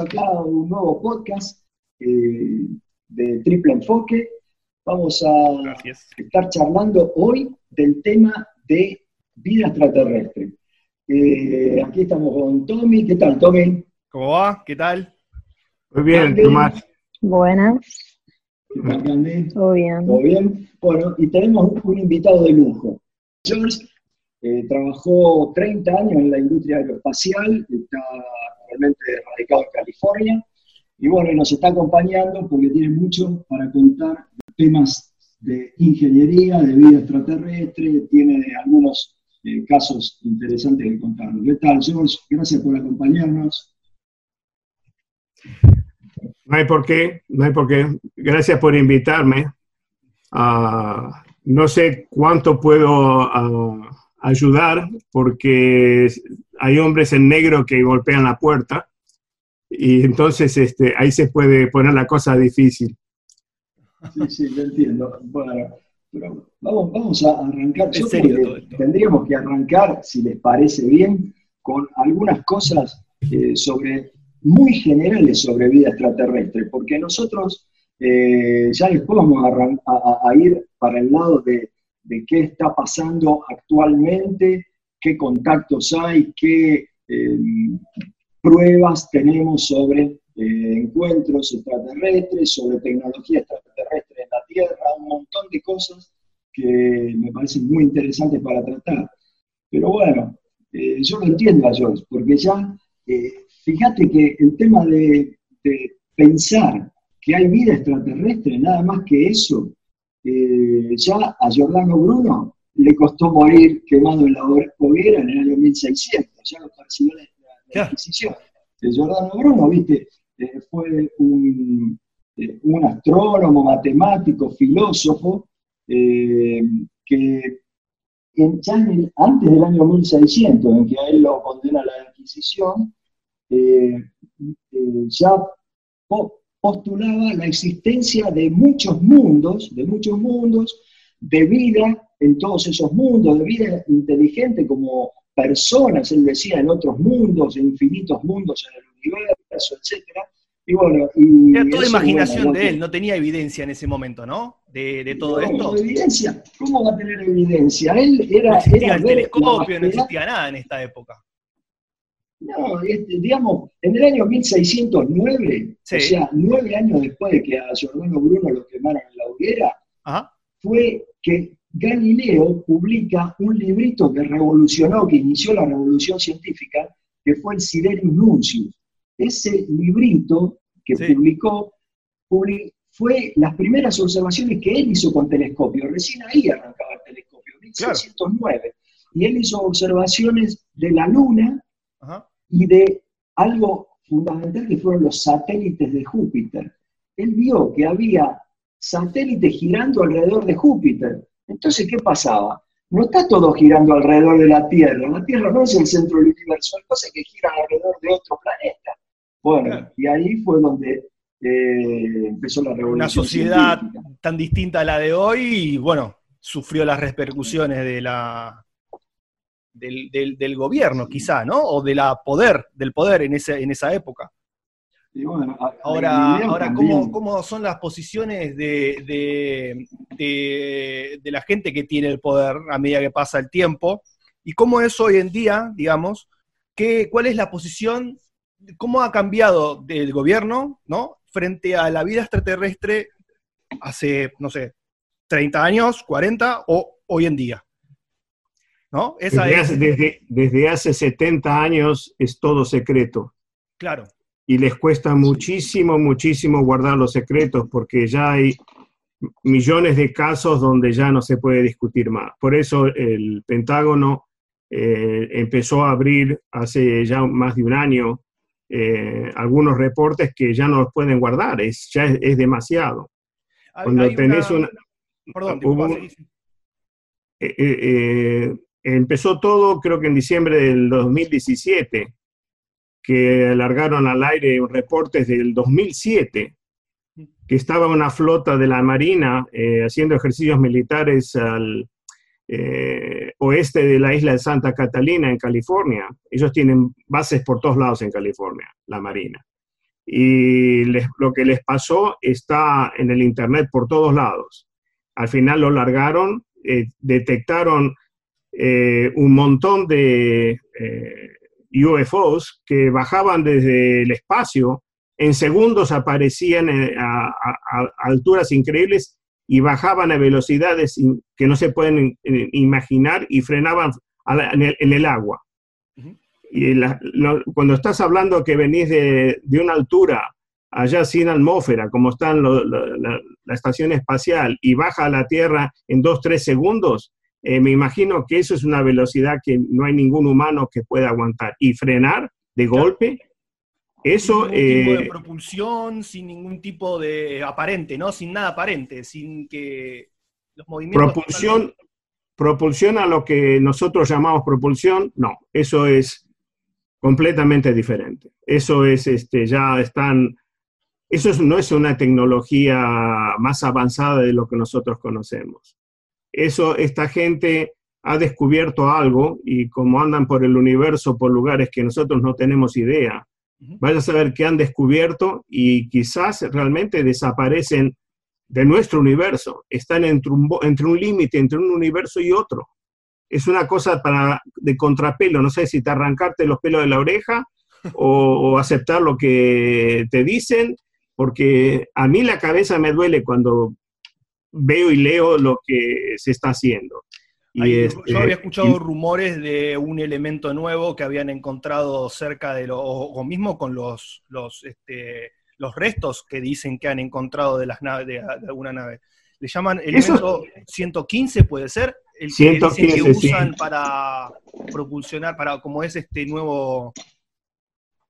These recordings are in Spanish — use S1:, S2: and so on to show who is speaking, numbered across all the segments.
S1: acá un nuevo podcast eh, de Triple Enfoque. Vamos a estar charlando hoy del tema de vida extraterrestre. Eh, aquí estamos con Tommy. ¿Qué tal, Tommy?
S2: ¿Cómo va? ¿Qué tal?
S3: Muy bien, Tomás.
S4: Buenas.
S1: ¿Qué tal, Candy?
S4: Todo bien.
S1: ¿Todo bien? Bueno, y tenemos un invitado de lujo. George eh, trabajó 30 años en la industria aeroespacial, está realmente radicado en California, y bueno, nos está acompañando porque tiene mucho para contar temas de ingeniería, de vida extraterrestre, tiene algunos eh, casos interesantes que contarnos. ¿Qué tal, George? Gracias por acompañarnos.
S3: No hay por qué, no hay por qué. Gracias por invitarme. Ah, no sé cuánto puedo ah, ayudar porque hay hombres en negro que golpean la puerta y entonces este, ahí se puede poner la cosa difícil.
S1: Sí, sí, lo entiendo. Bueno, pero vamos, vamos a arrancar. tendríamos que arrancar, si les parece bien, con algunas cosas eh, sobre, muy generales sobre vida extraterrestre, porque nosotros eh, ya después vamos a, a, ir para el lado de de qué está pasando actualmente, qué contactos hay, qué em, pruebas tenemos sobre eh, encuentros extraterrestres, sobre tecnología extraterrestre en la Tierra, un montón de cosas que me parecen muy interesantes para tratar. Pero bueno, eh, yo lo entiendo a George, porque ya, eh, fíjate que el tema de, pensar que hay vida extraterrestre, nada más que eso, ya a Giordano Bruno le costó morir quemado en la hoguera en el año 1600, ya lo persiguió la, la, Inquisición. Giordano Bruno, viste, eh, fue un, eh, un, astrónomo, matemático, filósofo, que ya antes del año 1600, en que a él lo condena la Inquisición, ya postulaba la existencia de muchos mundos, de muchos mundos, de vida en todos esos mundos, de vida inteligente como personas, él decía, en otros mundos, en infinitos mundos en el universo, etc. Y bueno, y
S2: Era toda imaginación de él, no tenía evidencia en ese momento, ¿no? De, todo esto.
S1: evidencia? ¿Cómo va a tener evidencia? Él era.
S2: No existía el telescopio, no existía nada en esta época.
S1: No, este, digamos, en el año 1609, o sea, nueve años después de que a Giordano Bruno lo quemaron en la hoguera, fue que Galileo publica un librito que revolucionó, que inició la revolución científica, que fue el Siderius Nuncius. Ese librito que publicó fue las primeras observaciones que él hizo con telescopio. Recién ahí arrancaba el telescopio, 1609. Y él hizo observaciones de la Luna, y de algo fundamental que fueron los satélites de Júpiter. Él vio que había satélites girando alrededor de Júpiter. Entonces, ¿qué pasaba? No está todo girando alrededor de la Tierra. La Tierra no es el centro del universo, hay cosas que giran alrededor de otro planeta. Bueno, y ahí fue donde eh, empezó la revolución.
S2: Una sociedad tan distinta a la de hoy y, bueno, sufrió las repercusiones de la, del, gobierno, quizá, ¿no? O de la poder, del poder en, ese, en esa época. Ahora, ahora ¿cómo, son las posiciones de, de, la gente que tiene el poder a medida que pasa el tiempo? ¿Y cómo es hoy en día, digamos, qué, cuál es la posición, cómo ha cambiado el gobierno, ¿no? Frente a la vida extraterrestre hace, no sé, 30 años, 40 o hoy en día? ¿no?
S3: desde, hace, 70 años es todo secreto.
S2: Claro.
S3: Y les cuesta muchísimo, muchísimo guardar los secretos porque ya hay millones de casos donde ya no se puede discutir más. Por eso el Pentágono eh, empezó a abrir hace ya más de un año eh, algunos reportes que ya no los pueden guardar, es, ya es, demasiado. Cuando tenés una... Perdón, Empezó todo creo que en diciembre del 2017, que alargaron al aire reportes del 2007, que estaba una flota de la Marina eh, haciendo ejercicios militares al eh, oeste de la isla de Santa Catalina, en California. Ellos tienen bases por todos lados en California, la Marina. y lo que les pasó está en el Internet por todos lados. Al final lo largaron, eh, detectaron eh, un montón de UFOs que bajaban desde el espacio, en segundos aparecían a, alturas increíbles y bajaban a velocidades que no se pueden imaginar y frenaban en el agua. Y cuando estás hablando que venís de, una altura allá sin atmósfera, como está la, estación espacial, y baja a la Tierra en dos, tres segundos, eh, me imagino que eso es una velocidad que no hay ningún humano que pueda aguantar. Y frenar de golpe, eso...
S2: Sin ningún tipo de eh, propulsión, sin ningún tipo de aparente, ¿no? Sin nada aparente, sin que
S3: los movimientos... Propulsión, propulsión a lo que nosotros llamamos propulsión, no, eso es completamente diferente. Eso es, este, ya están, eso no es una tecnología más avanzada de lo que nosotros conocemos. Eso, esta gente ha descubierto algo y como andan por el universo, por lugares que nosotros no tenemos idea, vaya a saber qué han descubierto y quizás realmente desaparecen de nuestro universo, están entre un, entre un límite entre un universo y otro. Es una cosa para, de contrapelo, no sé si te arrancarte los pelos de la oreja o, aceptar lo que te dicen, porque a mí la cabeza me duele cuando veo y leo lo que se está haciendo.
S2: Y yo había este, escuchado rumores de un elemento nuevo que habían encontrado cerca de lo, o, mismo con los, los, este, los restos que dicen que han encontrado de las naves, de, alguna nave. Le llaman elemento 115, puede ser el que, usan para propulsionar, para como es este nuevo...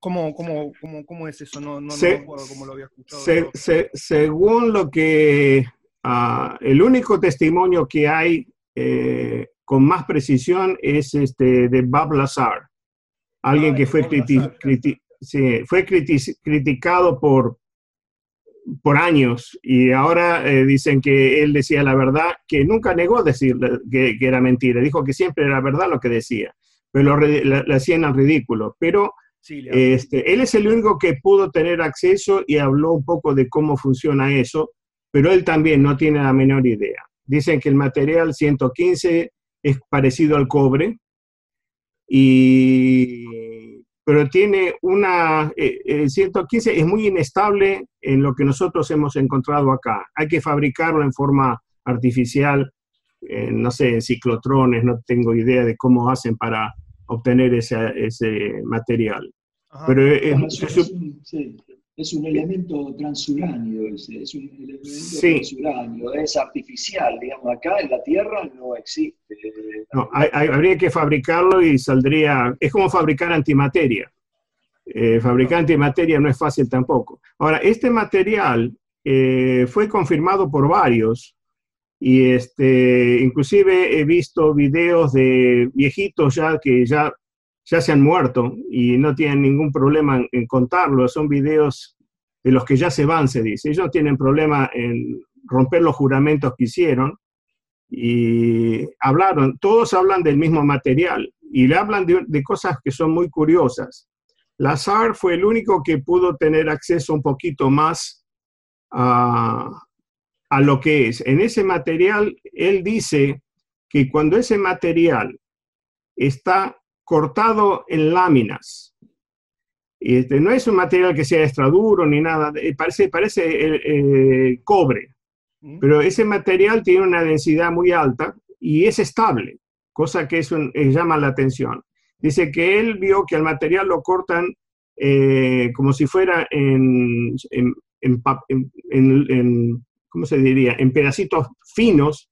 S2: ¿Cómo, cómo, cómo, cómo es eso? No, no, me acuerdo cómo lo había escuchado.
S3: según lo que... Ah, el único testimonio que hay eh, con más precisión es este de Bob Lazar, alguien ah, que fue, fue criticado por por años. Y ahora eh, dicen que él decía la verdad, que nunca negó decir que, era mentira, dijo que siempre era verdad lo que decía, pero le hacían al ridículo. Pero este, él es el único que pudo tener acceso y habló un poco de cómo funciona eso, pero él también no tiene la menor idea. Dicen que el material 115 es parecido al cobre y pero tiene una, eh, el 115 es muy inestable en lo que nosotros hemos encontrado acá. Hay que fabricarlo en forma artificial, no sé, en ciclotrones, no tengo idea de cómo hacen para obtener ese, ese material.
S1: Pero es, es un elemento transuráneo, es, es un elemento transuráneo, es artificial, digamos, acá en la Tierra no existe.
S3: No, habría que fabricarlo y saldría, es como fabricar antimateria. Eh, fabricar antimateria no es fácil tampoco. Ahora, este material eh, fue confirmado por varios y este, inclusive he visto videos de viejitos ya que ya ya se han muerto y no tienen ningún problema en, contarlo. Son videos de los que ya se van, se dice. Ellos no tienen problema en romper los juramentos que hicieron y hablaron, todos hablan del mismo material y le hablan de, cosas que son muy curiosas. Lazar fue el único que pudo tener acceso un poquito más a, a lo que es. En ese material, él dice que cuando ese material está cortado en láminas. Este, no es un material que sea extra duro ni nada, eh, parece, parece eh, eh, cobre, pero ese material tiene una densidad muy alta y es estable, cosa que eso llama la atención. Dice que él vio que el material lo cortan como si fuera en, en, en, ¿cómo se diría? En pedacitos finos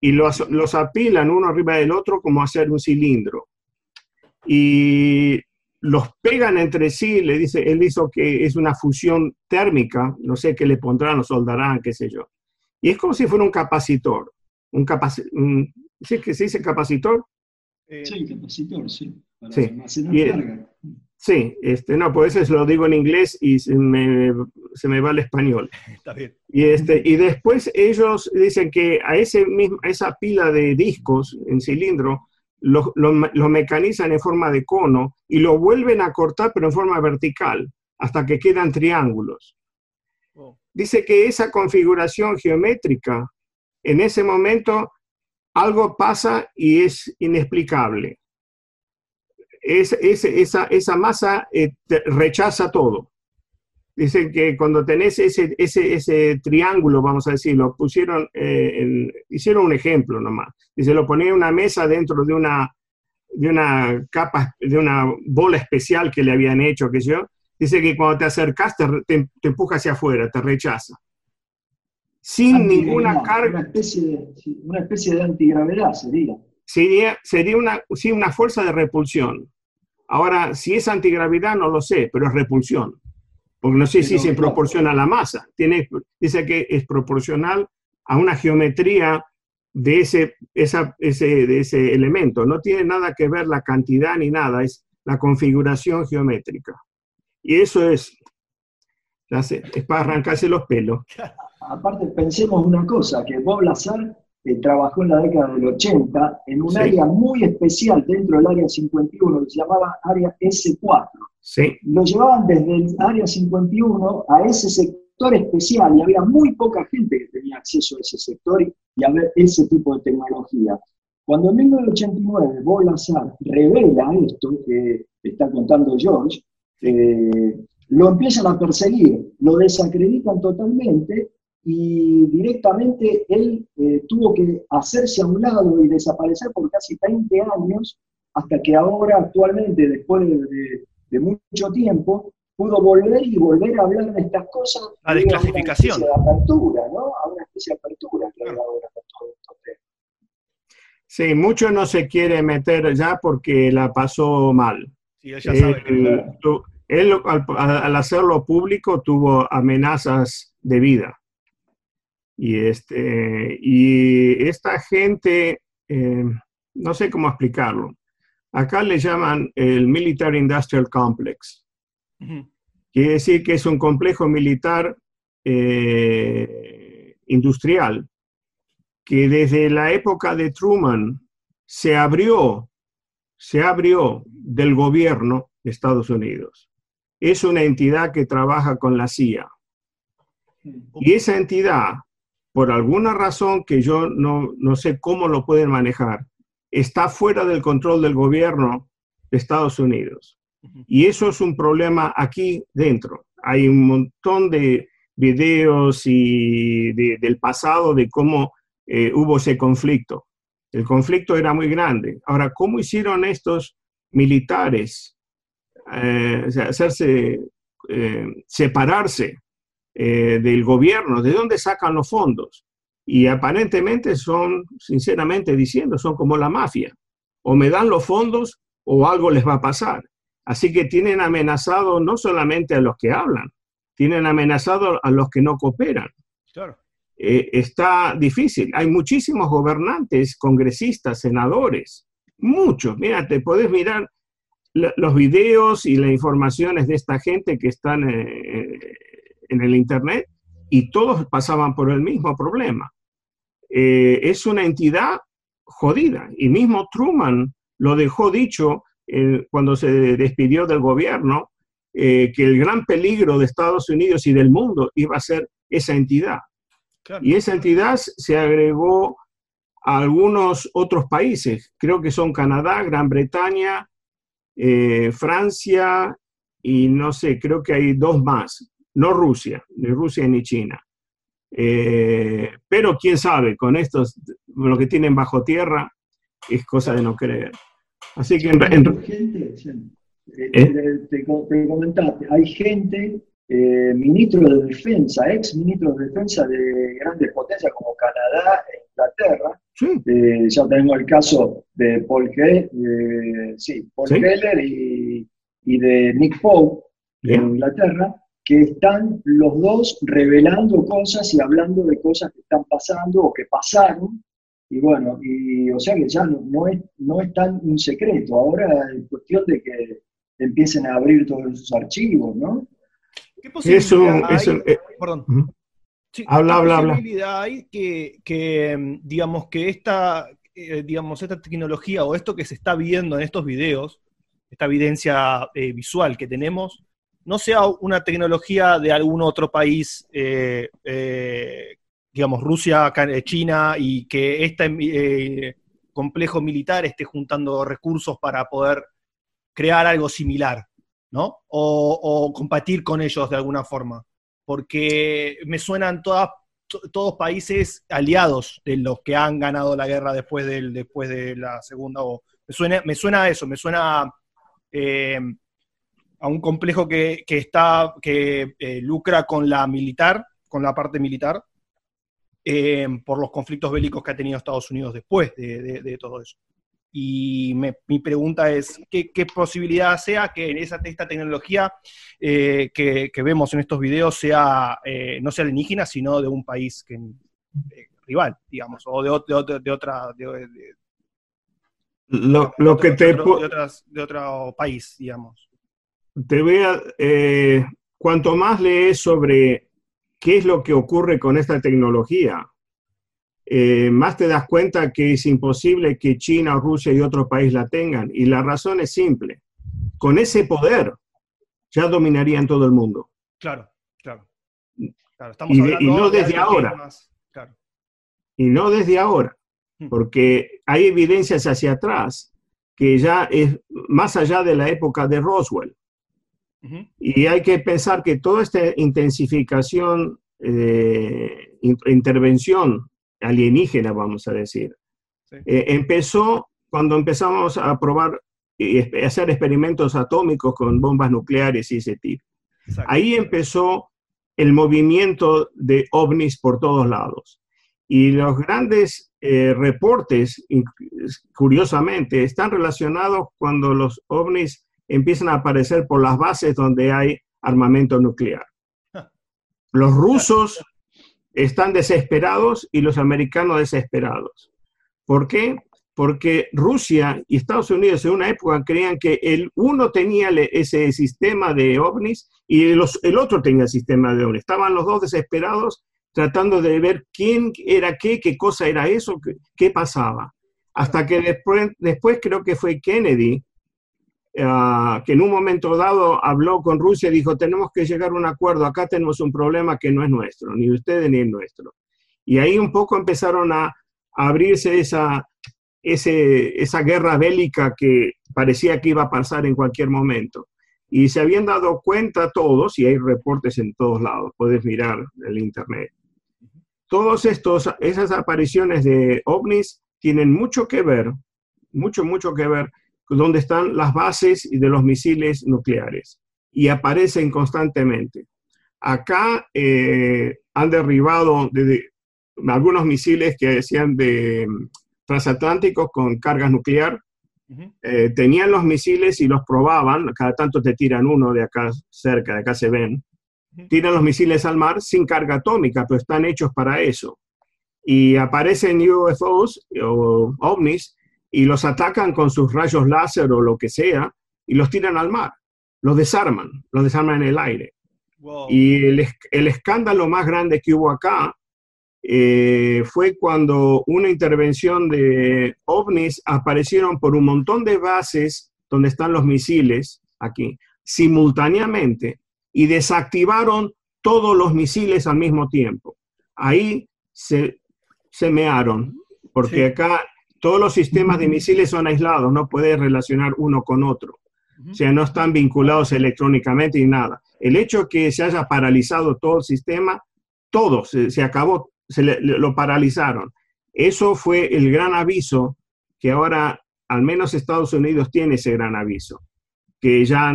S3: y los, los apilan uno arriba del otro como hacer un cilindro y los pegan entre sí, le dice, él hizo que es una fusión térmica, no sé qué le pondrán o soldarán, qué sé yo. Y es como si fuera un capacitor. Un capacitor, ¿sí que se dice capacitor?
S1: Eh, sí, capacitor, sí. Para sí. carga.
S3: Sí, este, no, pues eso lo digo en inglés y se me, se me va el español. Está bien. Y, este, y después ellos dicen que a, ese mismo, a esa pila de discos en cilindro lo, mecanizan en forma de cono y lo vuelven a cortar pero en forma vertical. hasta que quedan triángulos. Oh. Dice que esa configuración geométrica, en ese momento, algo pasa y es inexplicable. Es, esa, esa, masa eh, rechaza todo. Dicen que cuando tenés ese, ese, ese triángulo, vamos a decirlo, pusieron, eh, hicieron un ejemplo nomás. Dice, lo ponía una mesa dentro de una, de una capa, de una bola especial que le habían hecho, que yo. Dice que cuando te acercas te, te, empuja hacia afuera, te rechaza. Sin ninguna carga.
S1: Una especie, de, una especie de antigravedad sería.
S3: Sería, sería una, sí, una fuerza de repulsión. Ahora, si es antigravedad, no lo sé, pero es repulsión porque no sé si se proporciona a la masa. Tiene, dice que es proporcional a una geometría de ese, esa, ese, de ese elemento. No tiene nada que ver la cantidad ni nada, es la configuración geométrica. Y eso es, es para arrancarse los pelos.
S1: Aparte, pensemos una cosa, que Bob Lazar eh, trabajó en la década del 80 en un área muy especial dentro del área 51 que se llamaba área S4 lo llevaban desde el área 51 a ese sector especial y había muy poca gente que tenía acceso a ese sector y, a ver ese tipo de tecnología. Cuando en 1989 Bolazar revela esto que está contando George, eh, lo empiezan a perseguir, lo desacreditan totalmente y directamente él eh, tuvo que hacerse a un lado y desaparecer por casi 20 años hasta que ahora actualmente, después de, de mucho tiempo, pudo volver y volver a hablar de estas cosas.
S2: La desclasificación.
S1: A una apertura, ¿no? A una especie de apertura que ahora con todo esto.
S3: Sí, mucho no se quiere meter ya porque la pasó mal.
S2: Sí, ella sabe
S3: él, al, hacerlo público tuvo amenazas de vida. Y, este, y esta gente, eh, no sé cómo explicarlo, Acá le llaman el Military Industrial Complex. Quiere decir que es un complejo militar eh, industrial que desde la época de Truman se abrió, se abrió del gobierno de Estados Unidos. Es una entidad que trabaja con la CIA. Y esa entidad, por alguna razón que yo no, no sé cómo lo pueden manejar, está fuera del control del gobierno de Estados Unidos. Y eso es un problema aquí dentro. Hay un montón de videos y del pasado de cómo eh, hubo ese conflicto. El conflicto era muy grande. Ahora, ¿cómo hicieron estos militares eh, hacerse, eh, separarse del gobierno? ¿De dónde sacan los fondos? Y aparentemente son, sinceramente diciendo, son como la mafia. O me dan los fondos o algo les va a pasar. Así que tienen amenazado no solamente a los que hablan, tienen amenazado a los que no cooperan. Eh, está difícil. Hay muchísimos gobernantes, congresistas, senadores, muchos. Mira, te podés mirar los videos y las informaciones de esta gente que están eh, en el Internet y todos pasaban por el mismo problema. Eh, es una entidad jodida. Y mismo Truman lo dejó dicho eh, cuando se despidió del gobierno, eh, que el gran peligro de Estados Unidos y del mundo iba a ser esa entidad. Y esa entidad se agregó a algunos otros países, creo que son Canadá, Gran Bretaña, Francia y no sé, creo que hay dos más, no Rusia, ni Rusia ni China. Eh, pero quién sabe, con estos, lo que tienen bajo tierra, es cosa de no creer. Así que en,
S1: gente, eh, ¿Eh? te, comentaste, hay gente, ministro de defensa, ex ministro de defensa de grandes potencias como Canadá e Inglaterra. ya tengo el caso de Paul, sí, Paul Keller y, y, de Nick Pope en Inglaterra, que están los dos revelando cosas y hablando de cosas que están pasando o que pasaron. Y bueno, y, o sea que ya no, es, no es tan un secreto, ahora es cuestión de que empiecen a abrir todos esos archivos, ¿no?
S2: ¿Qué posibilidad hay? Eh, perdón. habla, habla, habla. hay que, digamos, que esta, eh, digamos, esta tecnología o esto que se está viendo en estos videos, esta evidencia eh, visual que tenemos, no sea una tecnología de algún otro país, eh, eh, digamos Rusia, China, y que este complejo militar esté juntando recursos para poder crear algo similar, ¿no? O, combatir con ellos de alguna forma. Porque me suenan todas, todos países aliados de los que han ganado la guerra después, del, después de la segunda. O, me, suena, me suena eso, me suena eh, a un complejo que, está, que eh, lucra con la militar, con la parte militar, eh, por los conflictos bélicos que ha tenido Estados Unidos después de todo eso. Y mi pregunta es, ¿qué, posibilidad sea que en esa, esta tecnología eh, que, vemos en estos videos sea eh, no sea alienígena, sino de un país que, eh, rival, digamos, o de, de, de otra...
S3: lo, lo que te...
S2: De, otro país, digamos.
S3: Te voy a... cuanto más lees sobre qué es lo que ocurre con esta tecnología, eh, más te das cuenta que es imposible que China, Rusia y otro país la tengan. Y la razón es simple. Con ese poder ya dominarían todo el mundo.
S2: Claro, claro.
S3: y, no desde ahora. Y no desde ahora. Porque hay evidencias hacia atrás que ya es más allá de la época de Roswell. Y hay que pensar que toda esta intensificación, eh, intervención alienígena, vamos a decir. Eh, empezó cuando empezamos a probar y hacer experimentos atómicos con bombas nucleares y ese tipo. Ahí empezó el movimiento de ovnis por todos lados. Y los grandes eh, reportes, curiosamente, están relacionados cuando los ovnis empiezan a aparecer por las bases donde hay armamento nuclear. Los rusos están desesperados y los americanos desesperados. ¿Por qué? Porque Rusia y Estados Unidos en una época creían que el uno tenía ese sistema de ovnis y el otro tenía el sistema de ovnis. Estaban los dos desesperados tratando de ver quién era qué, qué cosa era eso, qué, pasaba. Hasta que después, después creo que fue Kennedy Ah, que en un momento dado habló con Rusia y dijo, tenemos que llegar a un acuerdo, acá tenemos un problema que no es nuestro, ni ustedes ni es nuestro. Y ahí un poco empezaron a, abrirse esa, ese, esa guerra bélica que parecía que iba a pasar en cualquier momento. Y se habían dado cuenta todos, y hay reportes en todos lados, puedes mirar el internet. Estos, esas apariciones de ovnis tienen mucho que ver, mucho, mucho que ver donde están las bases de los misiles nucleares y aparecen constantemente. Acá eh, han derribado algunos misiles que decían de mm, transatlánticos con cargas nuclear. Eh, tenían los misiles y los probaban, cada tanto te tiran uno de acá cerca, de acá se ven. Tiran los misiles al mar sin carga atómica, pero están hechos para eso. Y aparecen UFOs o ovnis y los atacan con sus rayos láser o lo que sea y los tiran al mar, los desarman, los desarman en el aire. Y el, escándalo más grande que hubo acá eh, fue cuando una intervención de ovnis aparecieron por un montón de bases donde están los misiles aquí, simultáneamente, y desactivaron todos los misiles al mismo tiempo. Ahí se, se mearon, porque acá todos los sistemas de misiles son aislados, no puedes relacionar uno con otro. O sea, no están vinculados electrónicamente y nada. El hecho que se haya paralizado todo el sistema, todo se, acabó, se lo paralizaron. Eso fue el gran aviso que ahora al menos Estados Unidos tiene ese gran aviso, que ya,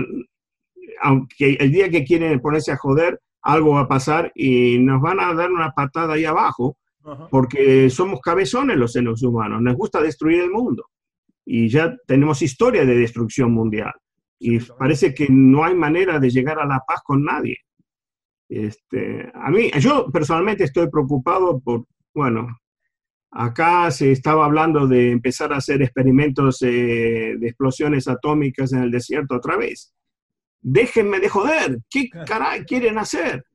S3: aunque el día que quieren ponerse a joder, algo va a pasar y nos van a dar una patada ahí abajo porque somos cabezones los seres humanos, nos gusta destruir el mundo y ya tenemos historia de destrucción mundial y parece que no hay manera de llegar a la paz con nadie. Este, a mí, yo personalmente estoy preocupado por, bueno, acá se estaba hablando de empezar a hacer experimentos eh, de explosiones atómicas en el desierto otra vez. Déjenme de joder, ¿qué caray quieren hacer?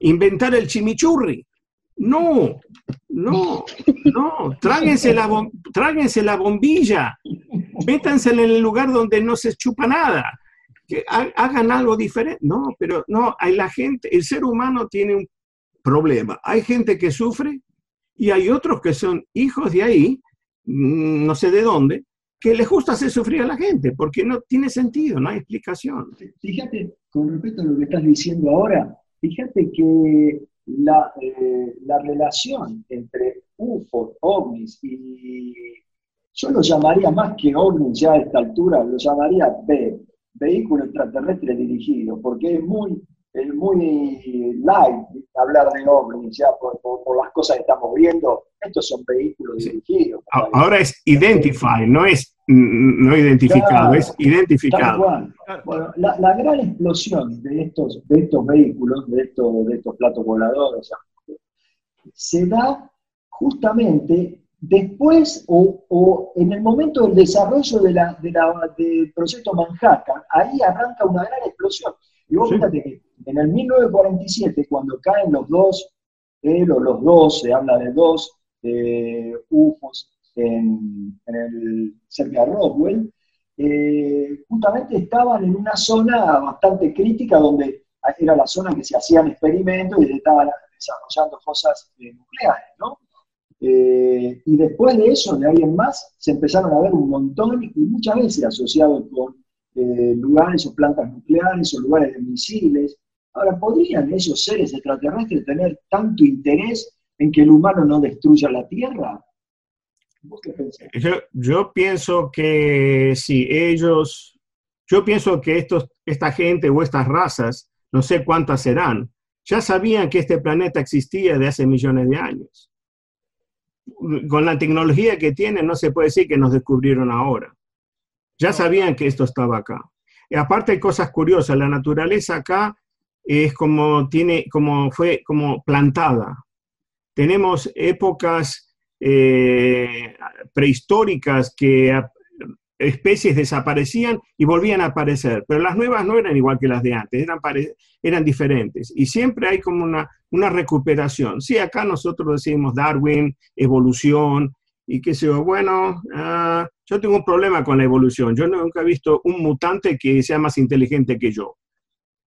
S3: Inventar el chimichurri. No, no, no, tráguense la, tráguense la bombilla, métanse en el lugar donde no se chupa nada. que hagan algo diferente. No, pero no, hay la gente, el ser humano tiene un problema. Hay gente que sufre y hay otros que son hijos de ahí, mm, no sé de dónde, que les gusta hacer sufrir a la gente, porque no tiene sentido, no hay explicación.
S1: Fíjate, con respecto a lo que estás diciendo ahora, fíjate que la, eh, la relación entre UFO, ovnis y yo lo llamaría más que ovnis ya a esta altura, lo llamaría B, vehículo extraterrestre dirigido, porque es muy es muy light hablar de ovnis, ya por, las cosas que estamos viendo. Estos son vehículos dirigidos.
S3: Ahora es identify, no es no identificado, es identificado.
S1: Bueno, la, gran explosión de estos, de estos vehículos, de estos, de estos platos voladores, se da justamente después o, en el momento del desarrollo de la, del proyecto Manhattan, ahí arranca una gran explosión. Y vos fíjate que en el 1947, cuando caen los dos, él o los dos, se habla de dos eh, UFOs en, el, cerca de Roswell, eh, justamente estaban en una zona bastante crítica donde era la zona que se hacían experimentos y se estaban desarrollando cosas eh, nucleares, ¿no? y después de eso, de ahí en más, se empezaron a ver un montón y muchas veces asociados con lugares o plantas nucleares o lugares de misiles. Ahora, ¿podrían esos seres extraterrestres tener tanto interés en que el humano no destruya la Tierra?
S3: Yo, pienso que si ellos, yo pienso que estos, esta gente o estas razas, no sé cuántas serán, ya sabían que este planeta existía de hace millones de años. Con la tecnología que tienen, no se puede decir que nos descubrieron ahora. Ya sabían que esto estaba acá. Y aparte hay cosas curiosas, la naturaleza acá es como tiene, como fue como plantada. Tenemos épocas eh, prehistóricas que especies desaparecían y volvían a aparecer, pero las nuevas no eran igual que las de antes, eran, eran diferentes. Y siempre hay como una, una recuperación. Sí, acá nosotros decimos Darwin, evolución, y qué sé yo, bueno, ah, yo tengo un problema con la evolución. Yo nunca he visto un mutante que sea más inteligente que yo.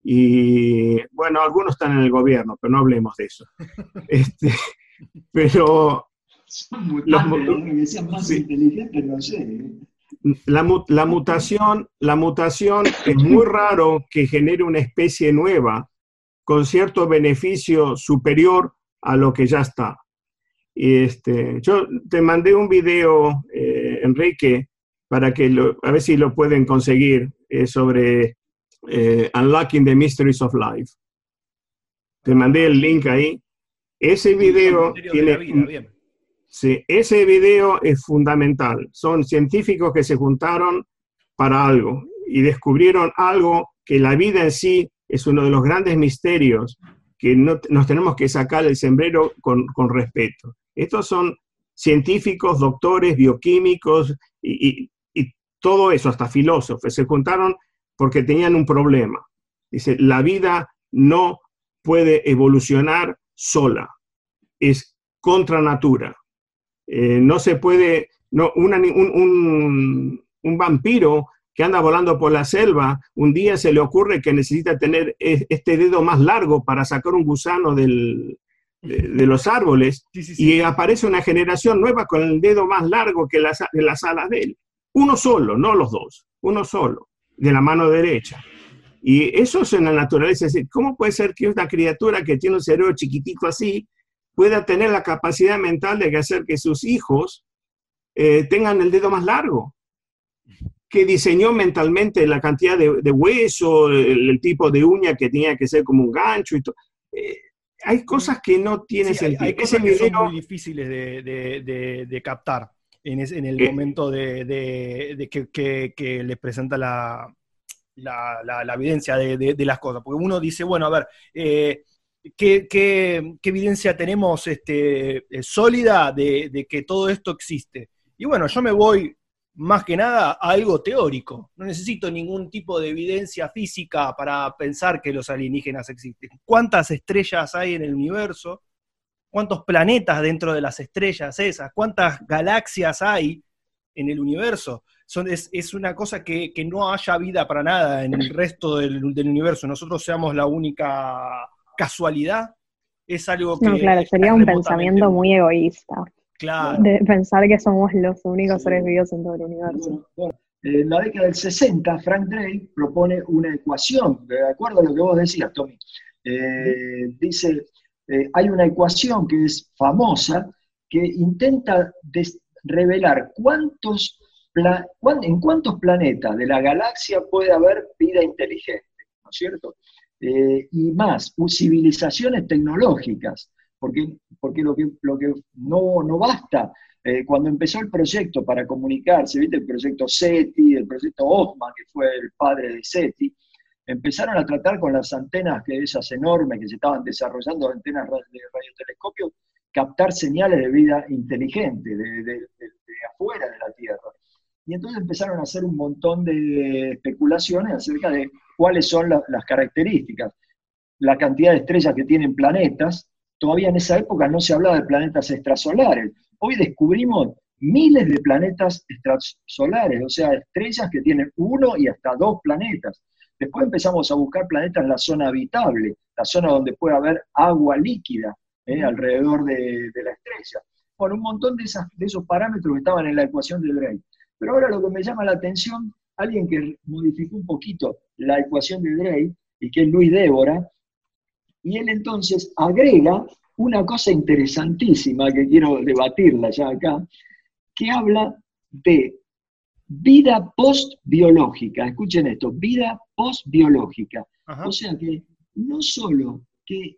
S3: Y bueno, algunos están en el gobierno, pero no hablemos de eso. este, pero...
S1: Los, que sean más inteligentes, no sé. ¿eh?
S3: La, la, mutación, la mutación es muy raro que genere una especie nueva con cierto beneficio superior a lo que ya está. Este, yo te mandé un video, eh, Enrique, para que lo, a ver si lo pueden conseguir eh, sobre eh, Unlocking the Mysteries of Life. Te mandé el link ahí. Ese video tiene... Ese video es fundamental. Son científicos que se juntaron para algo y descubrieron algo que la vida en sí es uno de los grandes misterios que no, nos tenemos que sacar el sombrero con, con respeto. Estos son científicos, doctores, bioquímicos y, todo eso, hasta filósofos, se juntaron porque tenían un problema. Dice, la vida no puede evolucionar sola, es contra natura. Eh, no se puede, no, un, un, vampiro que anda volando por la selva, un día se le ocurre que necesita tener este dedo más largo para sacar un gusano del, de, los árboles y aparece una generación nueva con el dedo más largo que las, de las alas de él. Uno solo, no los dos, uno solo, de la mano derecha. Y eso es en la naturaleza. Es decir, ¿cómo puede ser que una criatura que tiene un cerebro chiquitito así pueda tener la capacidad mental de hacer que sus hijos eh, tengan el dedo más largo? que diseñó mentalmente la cantidad de, hueso, el, tipo de uña que tenía que ser como un gancho y todo. Eh, hay cosas que no tienen sentido.
S2: Hay, cosas que son muy difíciles de, captar en, el eh. momento de, que, les presenta la, la, evidencia de, las cosas. Porque uno dice, bueno, a ver, ¿qué, evidencia tenemos este, eh, sólida de, que todo esto existe? Y bueno, yo me voy más que nada algo teórico. No necesito ningún tipo de evidencia física para pensar que los alienígenas existen. ¿Cuántas estrellas hay en el universo? ¿Cuántos planetas dentro de las estrellas esas? ¿Cuántas galaxias hay en el universo? son, es, una cosa que, no haya vida para nada en el resto del, universo, nosotros seamos la única casualidad, es algo que...
S4: No, claro, sería un pensamiento muy egoísta. Claro. De pensar que somos los únicos seres vivos en todo el universo.
S1: En la década del 60, Frank Drake propone una ecuación, de acuerdo a lo que vos decías, Tommy. Eh, dice, eh, hay una ecuación que es famosa, que intenta revelar cuántos en cuántos planetas de la galaxia puede haber vida inteligente, ¿no es cierto? Eh, y más, civilizaciones tecnológicas, porque, porque lo que, lo que no, no basta, eh, cuando empezó el proyecto para comunicarse, ¿viste? el proyecto SETI, el proyecto OSMA, que fue el padre de SETI, empezaron a tratar con las antenas, que esas enormes que se estaban desarrollando, antenas de radiotelescopio, captar señales de vida inteligente, de afuera de la Tierra. Y entonces empezaron a hacer un montón de especulaciones acerca de cuáles son las características, la cantidad de estrellas que tienen planetas. Todavía en esa época no se hablaba de planetas extrasolares. Hoy descubrimos miles de planetas extrasolares, o sea, estrellas que tienen uno y hasta dos planetas. Después empezamos a buscar planetas en la zona habitable, la zona donde puede haber agua líquida ¿eh? alrededor de, la estrella. Bueno, un montón de, de esos parámetros que estaban en la ecuación de Drake. Pero ahora lo que me llama la atención, alguien que modificó un poquito la ecuación de Drake, y que es Luis Débora, y él entonces agrega una cosa interesantísima que quiero debatirla ya acá, que habla de vida postbiológica. Escuchen esto, vida postbiológica. O sea que no solo que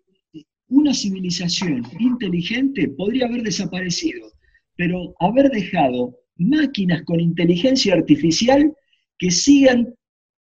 S1: una civilización inteligente podría haber desaparecido, pero haber dejado máquinas con inteligencia artificial que sigan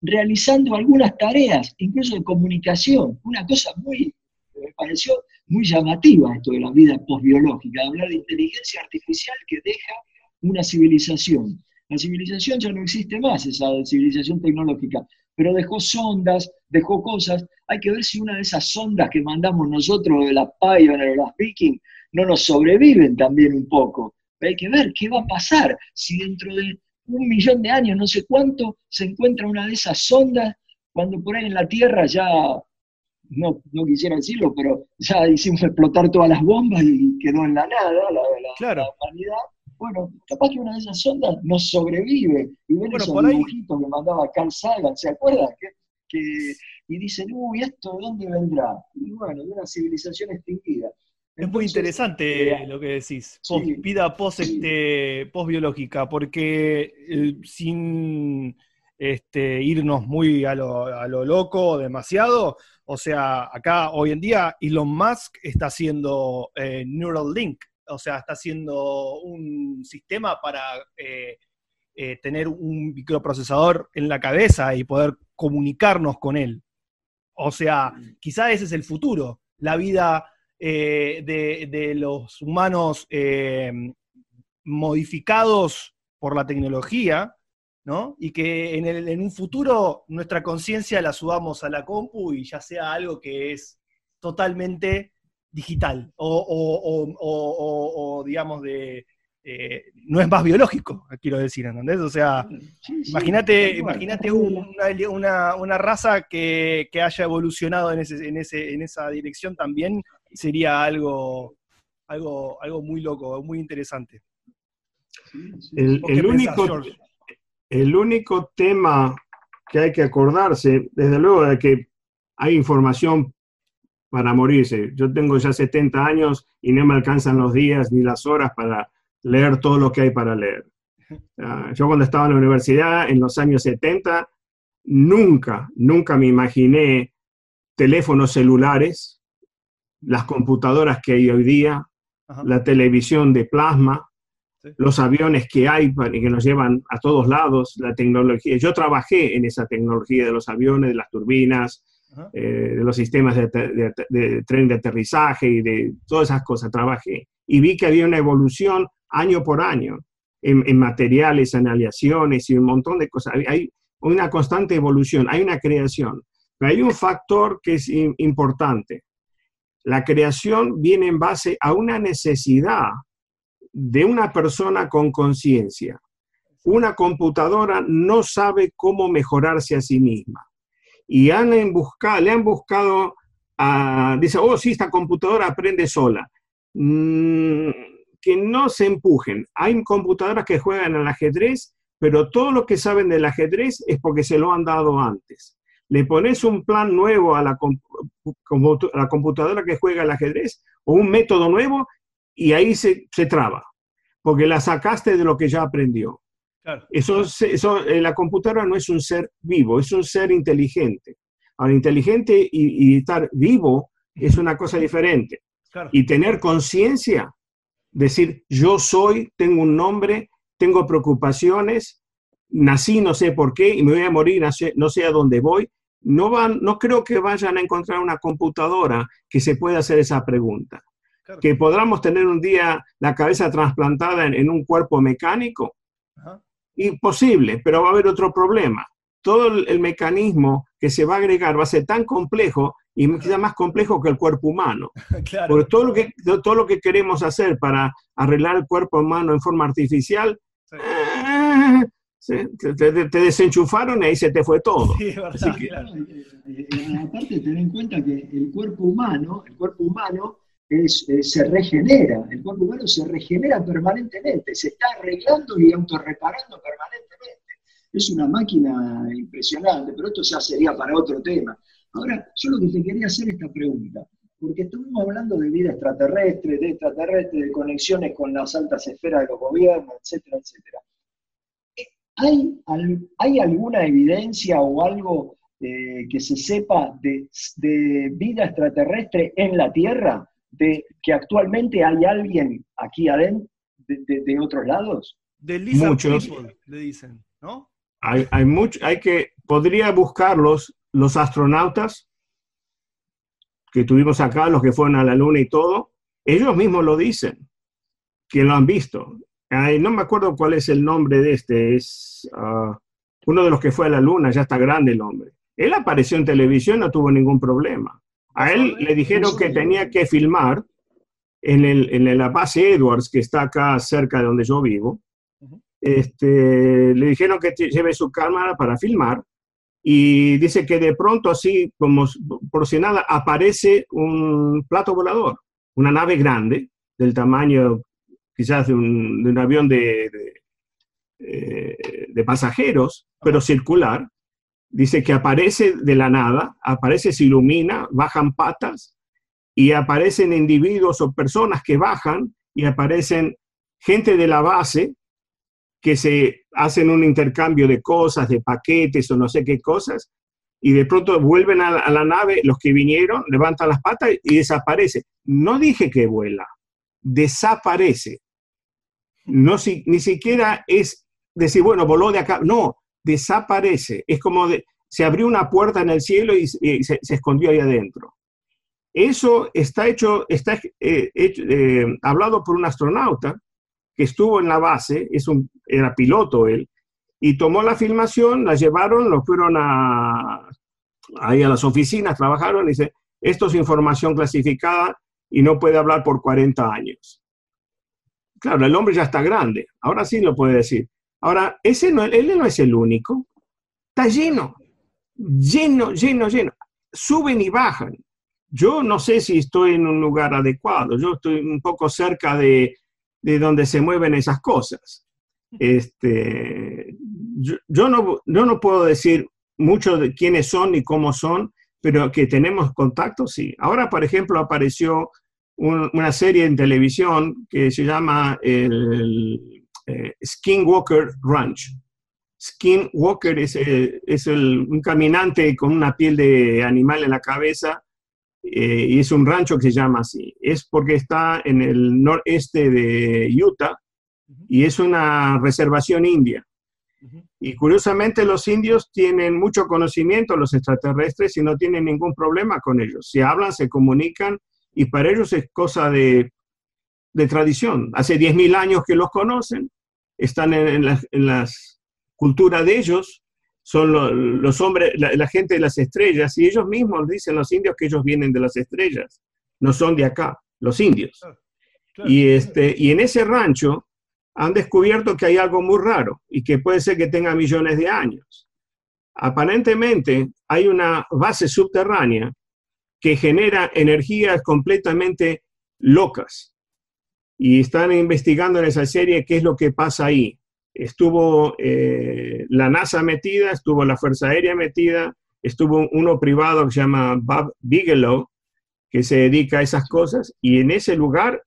S1: realizando algunas tareas, incluso de comunicación. Una cosa muy, me pareció muy llamativa esto de la vida postbiológica, hablar de inteligencia artificial que deja una civilización. La civilización ya no existe más, esa civilización tecnológica, pero dejó sondas, dejó cosas. Hay que ver si una de esas sondas que mandamos nosotros de las Pioneer o las Viking no nos sobreviven también un poco hay que ver qué va a pasar si dentro de un millón de años, no sé cuánto, se encuentra una de esas sondas, cuando por ahí en la Tierra ya, no, no quisiera decirlo, pero ya hicimos explotar todas las bombas y quedó en la nada la, humanidad. Bueno, capaz que una de esas sondas no sobrevive. Y ven esos dibujitos que mandaba Carl Sagan, ¿se acuerdan? Que, y dicen, uy, ¿esto de dónde vendrá? Y bueno, de una civilización extinguida.
S2: Es muy interesante eh, lo que decís, vida post, este, biológica, porque eh, sin este, irnos muy a lo, loco loco o sea, acá hoy en día Elon Musk está haciendo eh, Neuralink, o sea, está haciendo un sistema para tener un microprocesador en la cabeza y poder comunicarnos con él. O sea, mm. quizá ese es el futuro, la vida eh, de, los humanos eh, modificados por la tecnología, ¿no? Y que en, un futuro nuestra conciencia la subamos a la compu y ya sea algo que es totalmente digital o, digamos de... Eh, no es más biológico, quiero decir, ¿entendés? O sea, imagínate imagínate una, una, raza que, haya evolucionado en, ese, en, ese, en esa dirección también sería algo, algo, algo muy loco, muy interesante.
S3: El, único, el único tema que hay que acordarse, desde luego, de que hay información para morirse. Yo tengo ya 70 años y no me alcanzan los días ni las horas para leer todo lo que hay para leer. Ah, yo cuando estaba en la universidad, en los años 70, nunca, nunca me imaginé teléfonos celulares, las computadoras que hay hoy día, la televisión de plasma, los aviones que hay y que nos llevan a todos lados, la tecnología. Yo trabajé en esa tecnología de los aviones, de las turbinas, eh, de los sistemas de, tren de aterrizaje y de todas esas cosas, trabajé. Y vi que había una evolución año por año en, materiales, en aleaciones y un montón de cosas. Hay una constante evolución, hay una creación. Pero hay un factor que es importante la creación viene en base a una necesidad de una persona con conciencia. una computadora no sabe cómo mejorarse a sí misma. Y han buscado, le han buscado, a, dice, oh, sí, esta computadora aprende sola. Mm, que no se empujen. Hay computadoras que juegan al ajedrez, pero todo lo que saben del ajedrez es porque se lo han dado antes. Le pones un plan nuevo a la, la computadora que juega al ajedrez o un método nuevo y ahí se, se traba, porque la sacaste de lo que ya aprendió. Eso, eso, eh, la computadora no es un ser vivo, es un ser inteligente. Ahora, inteligente y, estar vivo es una cosa diferente. Y tener conciencia, decir, yo soy, tengo un nombre, tengo preocupaciones, nací no sé por qué y me voy a morir, no sé, a dónde voy, no, van, no creo que vayan a encontrar una computadora que se pueda hacer esa pregunta. Que podamos tener un día la cabeza trasplantada en, un cuerpo mecánico. Imposible, pero va a haber otro problema. Todo el, mecanismo que se va a agregar va a ser tan complejo y quizá más complejo que el cuerpo humano. Porque todo lo, que, todo lo que queremos hacer para arreglar el cuerpo humano en forma artificial, eh, te, desenchufaron y ahí se te fue todo.
S1: Sí, Aparte, tener en cuenta que el cuerpo humano, el cuerpo humano es, se regenera, el cuerpo humano se regenera permanentemente, se está arreglando y autorreparando permanentemente. Es una máquina impresionante, pero esto ya sería para otro tema. Ahora, yo lo que te quería hacer esta pregunta, porque estuvimos hablando de vida extraterrestre, de extraterrestre, de conexiones con las altas esferas de los gobiernos, etcétera, etcétera. ¿Hay, ¿Hay alguna evidencia o algo eh, que se sepa de, vida extraterrestre en la Tierra? ¿De que actualmente hay alguien aquí adentro de, otros lados?
S2: De Muchos. le dicen, ¿no?
S3: Hay, hay, mucho, hay que, podría buscarlos los astronautas que tuvimos acá, los que fueron a la Luna y todo, ellos mismos lo dicen, que lo han visto no me acuerdo cuál es el nombre de este, es ah, uno de los que fue a la luna, ya está grande el hombre. Él apareció en televisión, no tuvo ningún problema. A él le dijeron que tenía que filmar en, el, en la base Edwards, que está acá cerca de donde yo vivo. Este, le dijeron que lleve su cámara para filmar y dice que de pronto así, como por si nada, aparece un plato volador, una nave grande del tamaño quizás de un, avión de, eh, de, pasajeros, pero circular. Dice que aparece de la nada, aparece, se ilumina, bajan patas y aparecen individuos o personas que bajan y aparecen gente de la base que se hacen un intercambio de cosas, de paquetes o no sé qué cosas, y de pronto vuelven a, a la nave, los que vinieron, levantan las patas y desaparece. No dije que vuela, desaparece. No, si, ni siquiera es decir, bueno, voló de acá. No, desaparece. Es como se abrió una puerta en el cielo y, se, escondió ahí adentro. Eso está hecho, está eh, eh, hablado por un astronauta que estuvo en la base, es un, era piloto él, y tomó la filmación, la llevaron, lo fueron a, ahí a las oficinas, trabajaron y dice, esto es información clasificada y no puede hablar por 40 años. Claro, el hombre ya está grande, ahora sí lo puede decir. Ahora, ese no, él no es el único, está lleno, lleno, lleno, lleno. Suben y bajan. Yo no sé si estoy en un lugar adecuado, yo estoy un poco cerca de, donde se mueven esas cosas. Este, yo, no, yo no puedo decir mucho de quiénes son y cómo son, pero que tenemos contacto, sí. Ahora, por ejemplo, apareció una serie en televisión que se llama el, eh, Skinwalker Ranch. Skinwalker es, eh, es un caminante con una piel de animal en la cabeza eh, y es un rancho que se llama así. Es porque está en el noreste de Utah y es una reservación india. Y curiosamente los indios tienen mucho conocimiento, los extraterrestres, y no tienen ningún problema con ellos. Si hablan, se comunican y para ellos es cosa de, tradición. Hace 10.000 años que los conocen, están en, las la culturas de ellos, son los hombres, la, gente de las estrellas, y ellos mismos dicen los indios que ellos vienen de las estrellas, no son de acá, los indios. Y, este, y en ese rancho han descubierto que hay algo muy raro y que puede ser que tenga millones de años. Aparentemente hay una base subterránea que genera energías completamente locas. Y están investigando en esa serie qué es lo que pasa ahí. Estuvo eh, la NASA metida, estuvo la Fuerza Aérea metida, estuvo uno privado que se llama Bob Bigelow, que se dedica a esas cosas, y en ese lugar,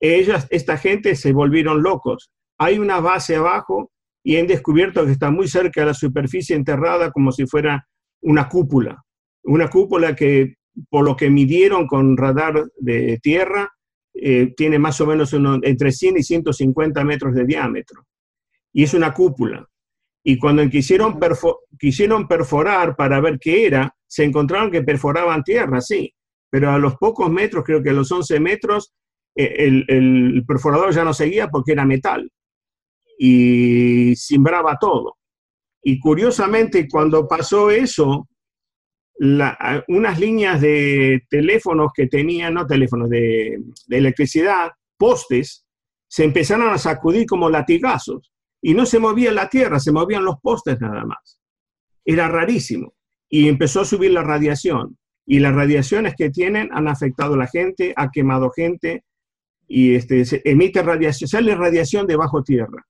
S3: ellas, esta gente se volvieron locos. Hay una base abajo y han descubierto que está muy cerca de la superficie enterrada como si fuera una cúpula. Una cúpula que, por lo que midieron con radar de tierra, eh, tiene más o menos entre 100 y 150 metros de diámetro. Y es una cúpula. Y cuando quisieron, quisieron perforar para ver qué era, se encontraron que perforaban tierra, sí, pero a los pocos metros, creo que a los 11 metros, eh, el, el, perforador ya no seguía porque era metal y simbraba todo. Y curiosamente, cuando pasó eso, unas líneas de teléfonos que tenían, no teléfonos, de, electricidad, postes, se empezaron a sacudir como latigazos y no se movía la tierra, se movían los postes nada más. Era rarísimo. Y empezó a subir la radiación. Y las radiaciones que tienen han afectado a la gente, ha quemado gente y este, emite radiación, sale radiación de bajo tierra,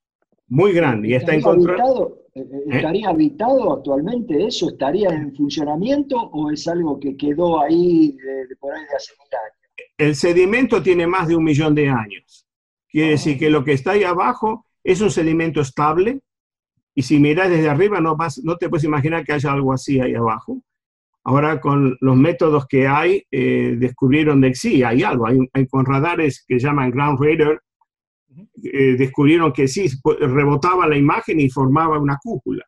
S3: muy grande. Y está
S1: Habitado, eh, eh, ¿Eh? ¿Estaría habitado actualmente eso? ¿Estaría en funcionamiento o es algo que quedó ahí de, por ahí de hace mil años?
S3: El sedimento tiene más de un millón de años. Quiere decir que lo que está ahí abajo es un sedimento estable y si miras desde arriba no, vas, no te puedes imaginar que haya algo así ahí abajo. Ahora con los métodos que hay, eh, descubrieron de que sí, hay algo. Hay, con radares que llaman Ground Radar, eh, descubrieron que sí, rebotaba la imagen y formaba una cúpula.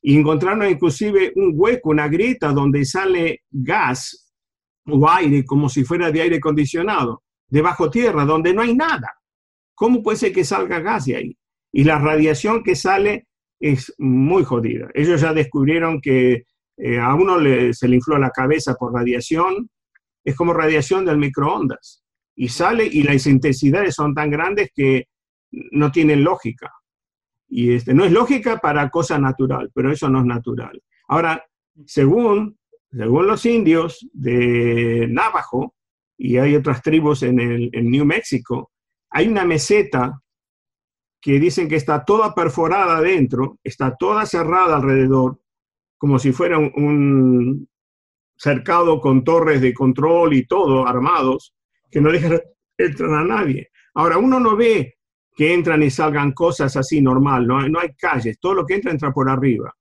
S3: Y encontraron inclusive un hueco, una grieta donde sale gas o aire, como si fuera de aire acondicionado, debajo tierra, donde no hay nada. ¿Cómo puede ser que salga gas de ahí? Y la radiación que sale es muy jodida. Ellos ya descubrieron que eh, a uno se le infló la cabeza por radiación, es como radiación del microondas. Y sale y las intensidades son tan grandes que no tienen lógica. Y este, no es lógica para cosa natural, pero eso no es natural. Ahora, según, según los indios de Navajo, y hay otras tribus en, el, en New México, hay una meseta que dicen que está toda perforada adentro, está toda cerrada alrededor, como si fuera un, cercado con torres de control y todo armados, que no dejan entrar a nadie. Ahora, uno no ve que entran y salgan cosas así normal, no, no hay calles, todo lo que entra entra por arriba.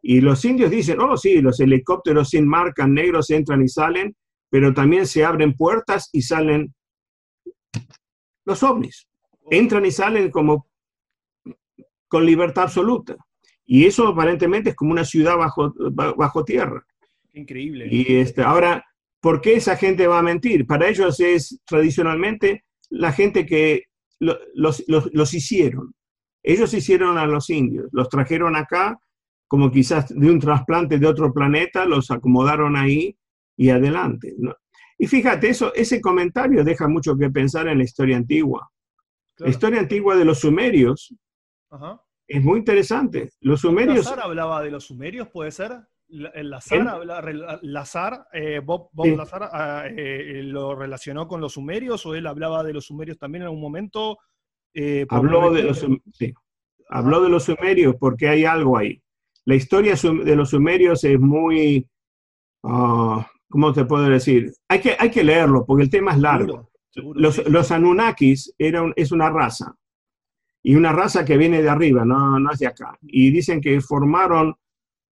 S3: Y los indios dicen, oh sí, los helicópteros sin marca negros entran y salen, pero también se abren puertas y salen los ovnis. Entran y salen como con libertad absoluta. Y eso aparentemente es como una ciudad bajo, bajo tierra.
S2: Increíble.
S3: Y este, ahora, ¿por qué esa gente va a mentir? Para ellos es tradicionalmente la gente que los, los, hicieron. Ellos hicieron a los indios, los trajeron acá como quizás de un trasplante de otro planeta, los acomodaron ahí y adelante. ¿no? Y fíjate, eso, ese comentario deja mucho que pensar en la historia antigua. La historia antigua de los sumerios es muy interesante. Los sumerios...
S2: ¿Lazar hablaba de los sumerios, puede ser? Lazar, Lazar eh, Bob, Lazar ah, eh, lo relacionó con los sumerios o él hablaba de los sumerios también en algún momento?
S3: Eh, habló, de los, sí. habló de los sumerios porque hay algo ahí. La historia de los sumerios es muy, ah, ¿cómo te puedo decir? Hay que, hay que leerlo porque el tema es largo. los, los, Anunnakis eran, es una raza y una raza que viene de arriba, no, no es de acá. Y dicen que formaron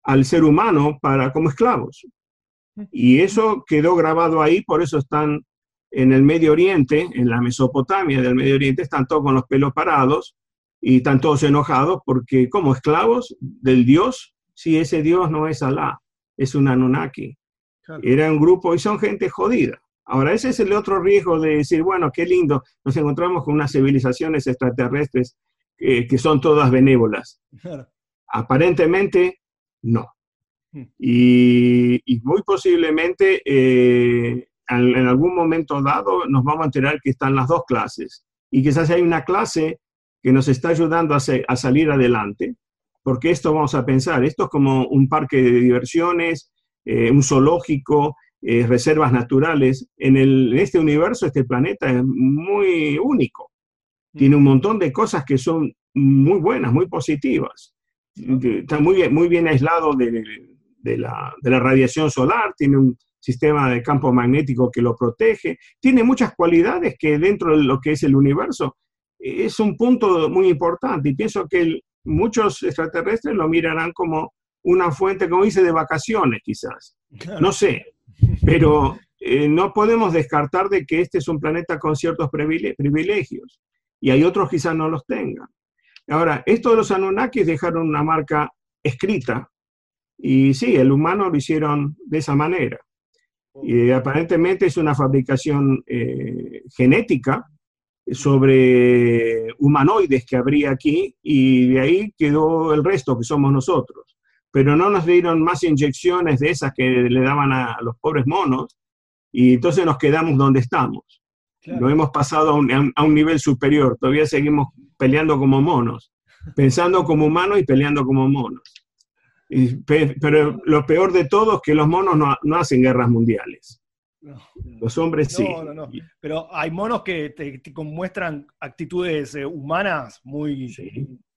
S3: al ser humano para como esclavos. Y eso quedó grabado ahí, por eso están en el Medio Oriente, en la Mesopotamia del Medio Oriente, están todos con los pelos parados y están todos enojados porque como esclavos del Dios, si ese Dios no es Alá, es un Anunnaki. Era un grupo y son gente jodida. Ahora, ese es el otro riesgo de decir, bueno, qué lindo, nos encontramos con unas civilizaciones extraterrestres que son todas benévolas. Aparentemente, no. Hmm. Y, muy posiblemente eh, en, en, algún momento dado nos vamos a enterar que están las dos clases. Y quizás hay una clase que nos está ayudando a, salir adelante, porque esto vamos a pensar, esto es como un parque de diversiones, eh, un zoológico, eh, reservas naturales. En, el, en este universo, este planeta es muy único. Tiene un montón de cosas que son muy buenas, muy positivas. Está muy bien, muy bien aislado de, de, la, de la radiación solar, tiene un sistema de campo magnético que lo protege, tiene muchas cualidades que dentro de lo que es el universo es un punto muy importante y pienso que muchos extraterrestres lo mirarán como una fuente, como dice, de vacaciones quizás. No sé, pero eh, no podemos descartar de que este es un planeta con ciertos privilegios y hay otros quizás no los tengan. Ahora, esto de los Anunnakis dejaron una marca escrita y sí, el humano lo hicieron de esa manera. Y aparentemente es una fabricación eh, genética sobre humanoides que habría aquí y de ahí quedó el resto que somos nosotros. Pero no nos dieron más inyecciones de esas que le daban a los pobres monos y entonces nos quedamos donde estamos. Lo hemos pasado a un, a un, nivel superior, todavía seguimos peleando como monos, pensando como humanos y peleando como monos. pero lo peor de todo es que los monos no, no hacen guerras mundiales. Los hombres sí.
S2: Pero hay monos que te, muestran actitudes eh, humanas muy,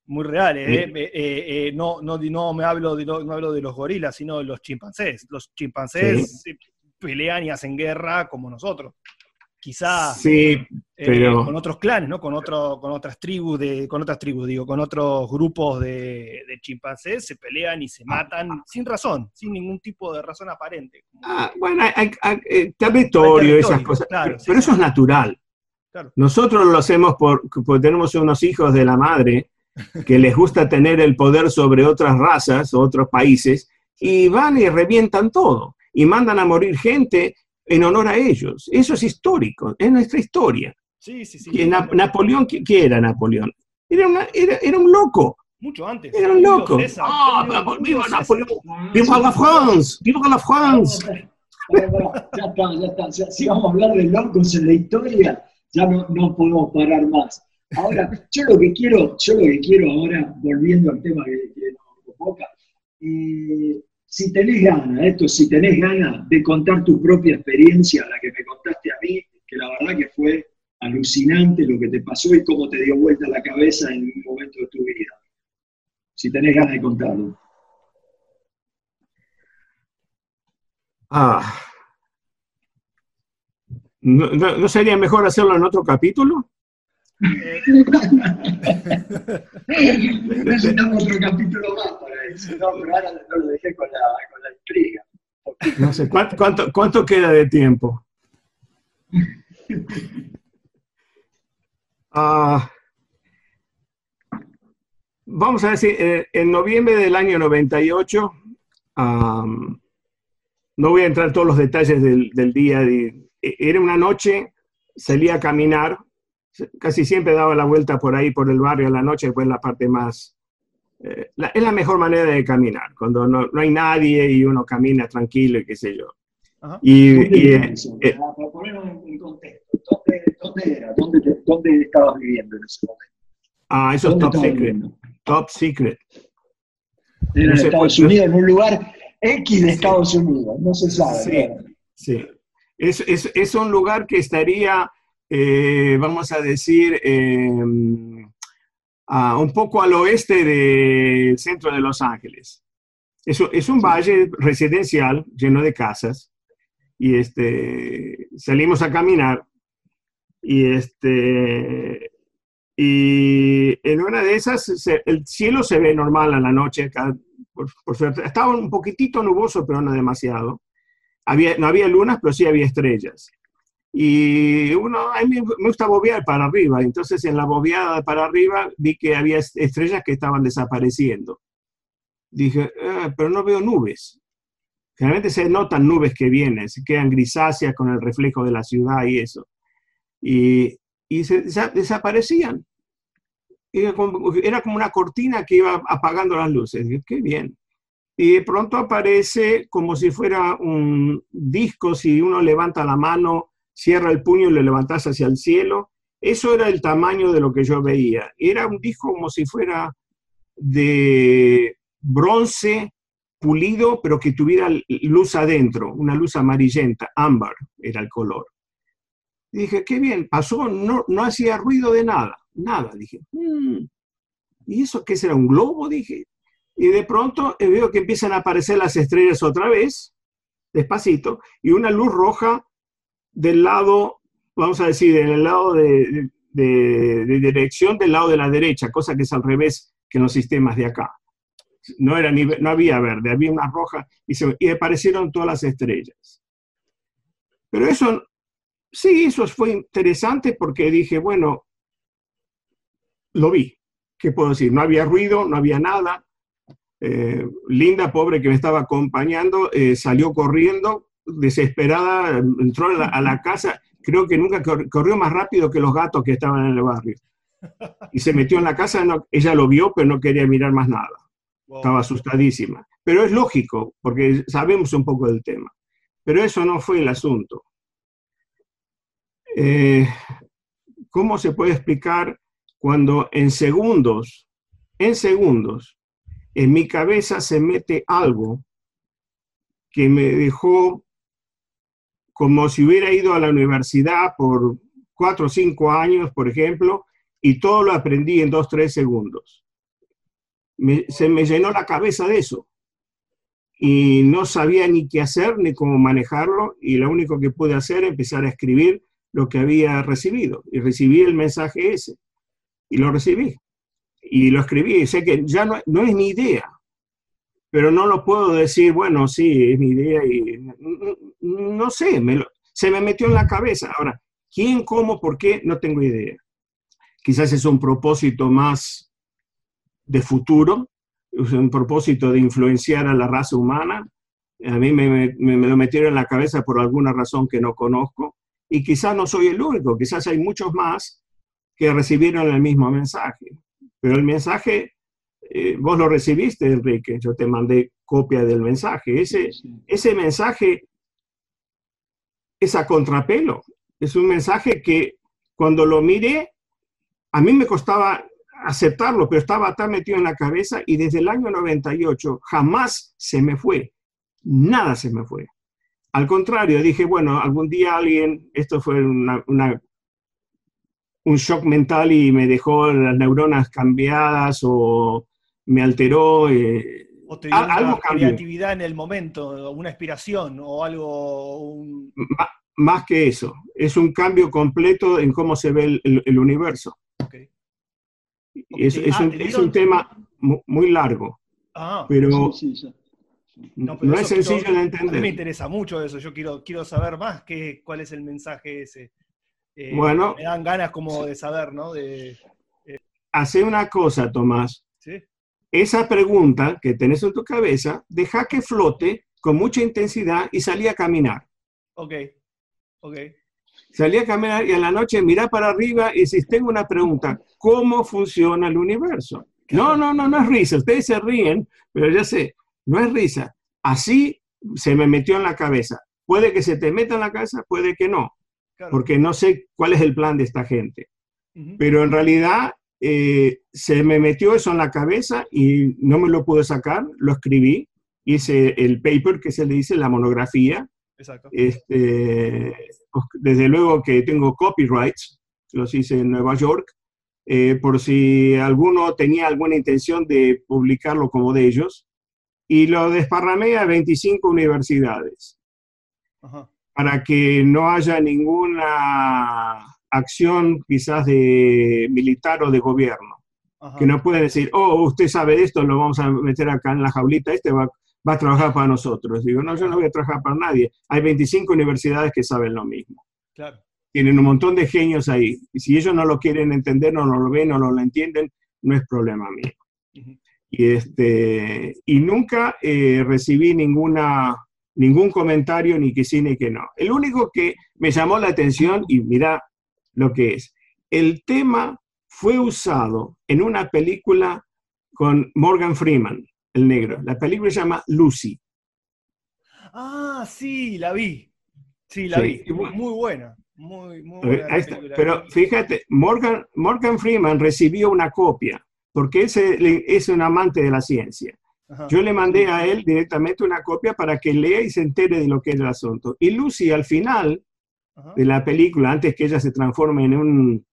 S2: muy reales. ¿eh? Eh, no, no, no, me hablo de, no, hablo de los gorilas, sino de los chimpancés. Los chimpancés pelean y hacen guerra como nosotros quizá
S3: sí, eh,
S2: con otros clanes, ¿no? Con, otro, con otras tribus, de, con otras tribus, digo, con otros grupos de, chimpancés se pelean y se matan sin razón, sin ningún tipo de razón aparente.
S3: Ah, bueno, hay, eh, territorio, esas cosas, pero, eso es natural. Nosotros lo hacemos porque tenemos unos hijos de la madre que les gusta tener el poder sobre otras razas, otros países, y van y revientan todo, y mandan a morir gente en honor a ellos. Eso es histórico, es nuestra historia.
S2: Sí, sí, sí.
S3: Napoleón, ¿qué, era Napoleón? Era, era, un loco.
S2: Mucho antes.
S3: Era un loco. ¡Ah, viva Napoleón! ¡Viva la France! ¡Viva la France!
S1: Ya está, ya está. Si vamos a hablar de locos en la historia, ya no, no podemos parar más. Ahora, yo lo que quiero, yo lo que quiero ahora, volviendo al tema que, que nos convoca, eh, si tenés ganas, esto, si tenés ganas de contar tu propia experiencia, la que me contaste a mí, que la verdad que fue alucinante lo que te pasó y cómo te dio vuelta la cabeza en un momento de tu vida. Si tenés ganas de contarlo.
S3: Ah. ¿No, sería mejor hacerlo en otro capítulo?
S1: Necesitamos otro capítulo más para eso. No, pero ahora no lo dejé con la, con la intriga.
S3: No sé, ¿cuánto, cuánto, queda de tiempo? Ah, vamos a decir, eh, en noviembre del año 98, no voy a entrar en todos los detalles del, del día, de, era una noche, salí a caminar casi siempre daba la vuelta por ahí, por el barrio a la noche, pues la parte más... Eh, es la mejor manera de caminar, cuando no, no, hay nadie y uno camina tranquilo y qué sé yo.
S1: Y, y eh, eh, para ponerlo en contexto, ¿dónde, dónde era? ¿Dónde, ¿Dónde, estabas viviendo en ese momento?
S3: Ah, eso es top secret. Top secret.
S1: Era en Estados Unidos, en un lugar X de Estados Unidos, no se sabe.
S3: Sí, sí. Es, es, es un lugar que estaría eh, vamos a decir, em, un poco al oeste del centro de Los Ángeles. Es, es un valle residencial lleno de casas y este, salimos a caminar y, este, y en una de esas el cielo se ve normal a la noche, por, Estaba un poquitito nuboso, pero no demasiado. Había, no había lunas, pero sí había estrellas. Y uno, a mí me gusta bobear para arriba, entonces en la bobeada para arriba vi que había estrellas que estaban desapareciendo. Dije, ah, pero no veo nubes. Generalmente se notan nubes que vienen, se quedan grisáceas con el reflejo de la ciudad y eso. Y, y se, desaparecían. Era como, era como, una cortina que iba apagando las luces. Dije, qué bien. Y de pronto aparece como si fuera un disco, si uno levanta la mano cierra el puño y lo levantas hacia el cielo, Eso era el tamaño de lo que yo veía. Era un disco como si fuera de bronce pulido, pero que tuviera luz adentro, una luz amarillenta, ámbar era el color. dije, qué bien, pasó, no, no hacía ruido de nada, nada. Dije, mm, ¿y eso qué será? ¿Un globo? Dije. Y de pronto eh, veo que empiezan a aparecer las estrellas otra vez, despacito, y una luz roja del lado, vamos a decir, del lado de, de, dirección del lado de la derecha, cosa que es al revés que en los sistemas de acá. No, era ni, no había verde, había una roja y, se, y aparecieron todas las estrellas. Pero eso, sí, eso fue interesante porque dije, bueno, lo vi. ¿Qué puedo decir? No había ruido, no había nada. Eh, Linda, pobre que me estaba acompañando, eh, salió corriendo, desesperada, entró a la, casa, creo que nunca corrió más rápido que los gatos que estaban en el barrio. Y se metió en la casa, ella lo vio, pero no quería mirar más nada. Estaba asustadísima. Pero es lógico, porque sabemos un poco del tema. Pero eso no fue el asunto. Eh, ¿Cómo se puede explicar cuando en segundos, en segundos, en mi cabeza se mete algo que me dejó como si hubiera ido a la universidad por cuatro o cinco años, por ejemplo, y todo lo aprendí en dos, tres segundos. se me llenó la cabeza de eso y no sabía ni qué hacer ni cómo manejarlo y lo único que pude hacer es empezar a escribir lo que había recibido y recibí el mensaje ese y lo recibí. Y lo escribí y sé que ya no, no es mi idea, pero no lo puedo decir, bueno, sí, es mi idea y no, sé, me se me metió en la cabeza. Ahora, ¿quién, cómo, por qué? No tengo idea. Quizás es un propósito más de futuro, es un propósito de influenciar a la raza humana. A mí me, me, me, lo metieron en la cabeza por alguna razón que no conozco. Y quizás no soy el único, quizás hay muchos más que recibieron el mismo mensaje. Pero el mensaje, eh, vos lo recibiste, Enrique, yo te mandé copia del mensaje. Ese, ese mensaje es a contrapelo. Es un mensaje que cuando lo miré, a mí me costaba aceptarlo, pero estaba tan metido en la cabeza y desde el año 98 jamás se me fue. Nada se me fue. Al contrario, dije, bueno, algún día alguien, esto fue una un shock mental y me dejó las neuronas cambiadas o me alteró.
S2: Eh, o te dio algo creatividad en el momento, una inspiración o algo.
S3: Más, que eso, es un cambio completo en cómo se ve el, universo. Es, ah, un, tema muy largo, ah, pero no, es sencillo de entender. A
S2: mí me interesa mucho eso, yo quiero, quiero saber más qué, cuál es el mensaje ese.
S3: Eh, bueno.
S2: Me dan ganas como de saber, ¿no? De,
S3: eh, Hace una cosa, Tomás. Esa pregunta que tenés en tu cabeza, deja que flote con mucha intensidad y salí a caminar.
S2: Ok, ok.
S3: Salí a caminar y a la noche mirá para arriba y si tengo una pregunta, ¿cómo funciona el universo? No, no, no, no es risa. Ustedes se ríen, pero ya sé, no es risa. Así se me metió en la cabeza. Puede que se te meta en la cabeza, puede que no porque no sé cuál es el plan de esta gente. Pero en realidad eh, se me metió eso en la cabeza y no me lo pude sacar, lo escribí, hice el paper que se le dice, la monografía. Exacto. Este, pues, desde luego que tengo copyrights, los hice en Nueva York, eh, por si alguno tenía alguna intención de publicarlo como de ellos, y lo desparramé a 25 universidades. Ajá para que no haya ninguna acción quizás de militar o de gobierno. Que no pueden decir, oh, usted sabe esto, lo vamos a meter acá en la jaulita, este va, va, a trabajar para nosotros. Digo, no, yo no voy a trabajar para nadie. Hay 25 universidades que saben lo mismo. Claro. Tienen un montón de genios ahí. Y si ellos no lo quieren entender, no lo ven o no lo entienden, no es problema mío. y, este, y nunca eh, recibí ninguna ningún comentario ni que sí ni que no. El único que me llamó la atención, y mira lo que es, el tema fue usado en una película con Morgan Freeman, el negro. La película se llama Lucy.
S2: Ah, sí, la vi. Sí, la vi. Muy buena.
S3: Muy, muy Pero fíjate, Morgan, Morgan Freeman recibió una copia, porque es, es un amante de la ciencia. Yo le mandé a él directamente una copia para que lea y se entere de lo que es el asunto. Y Lucy al final de la película, antes que ella se transforme en, un,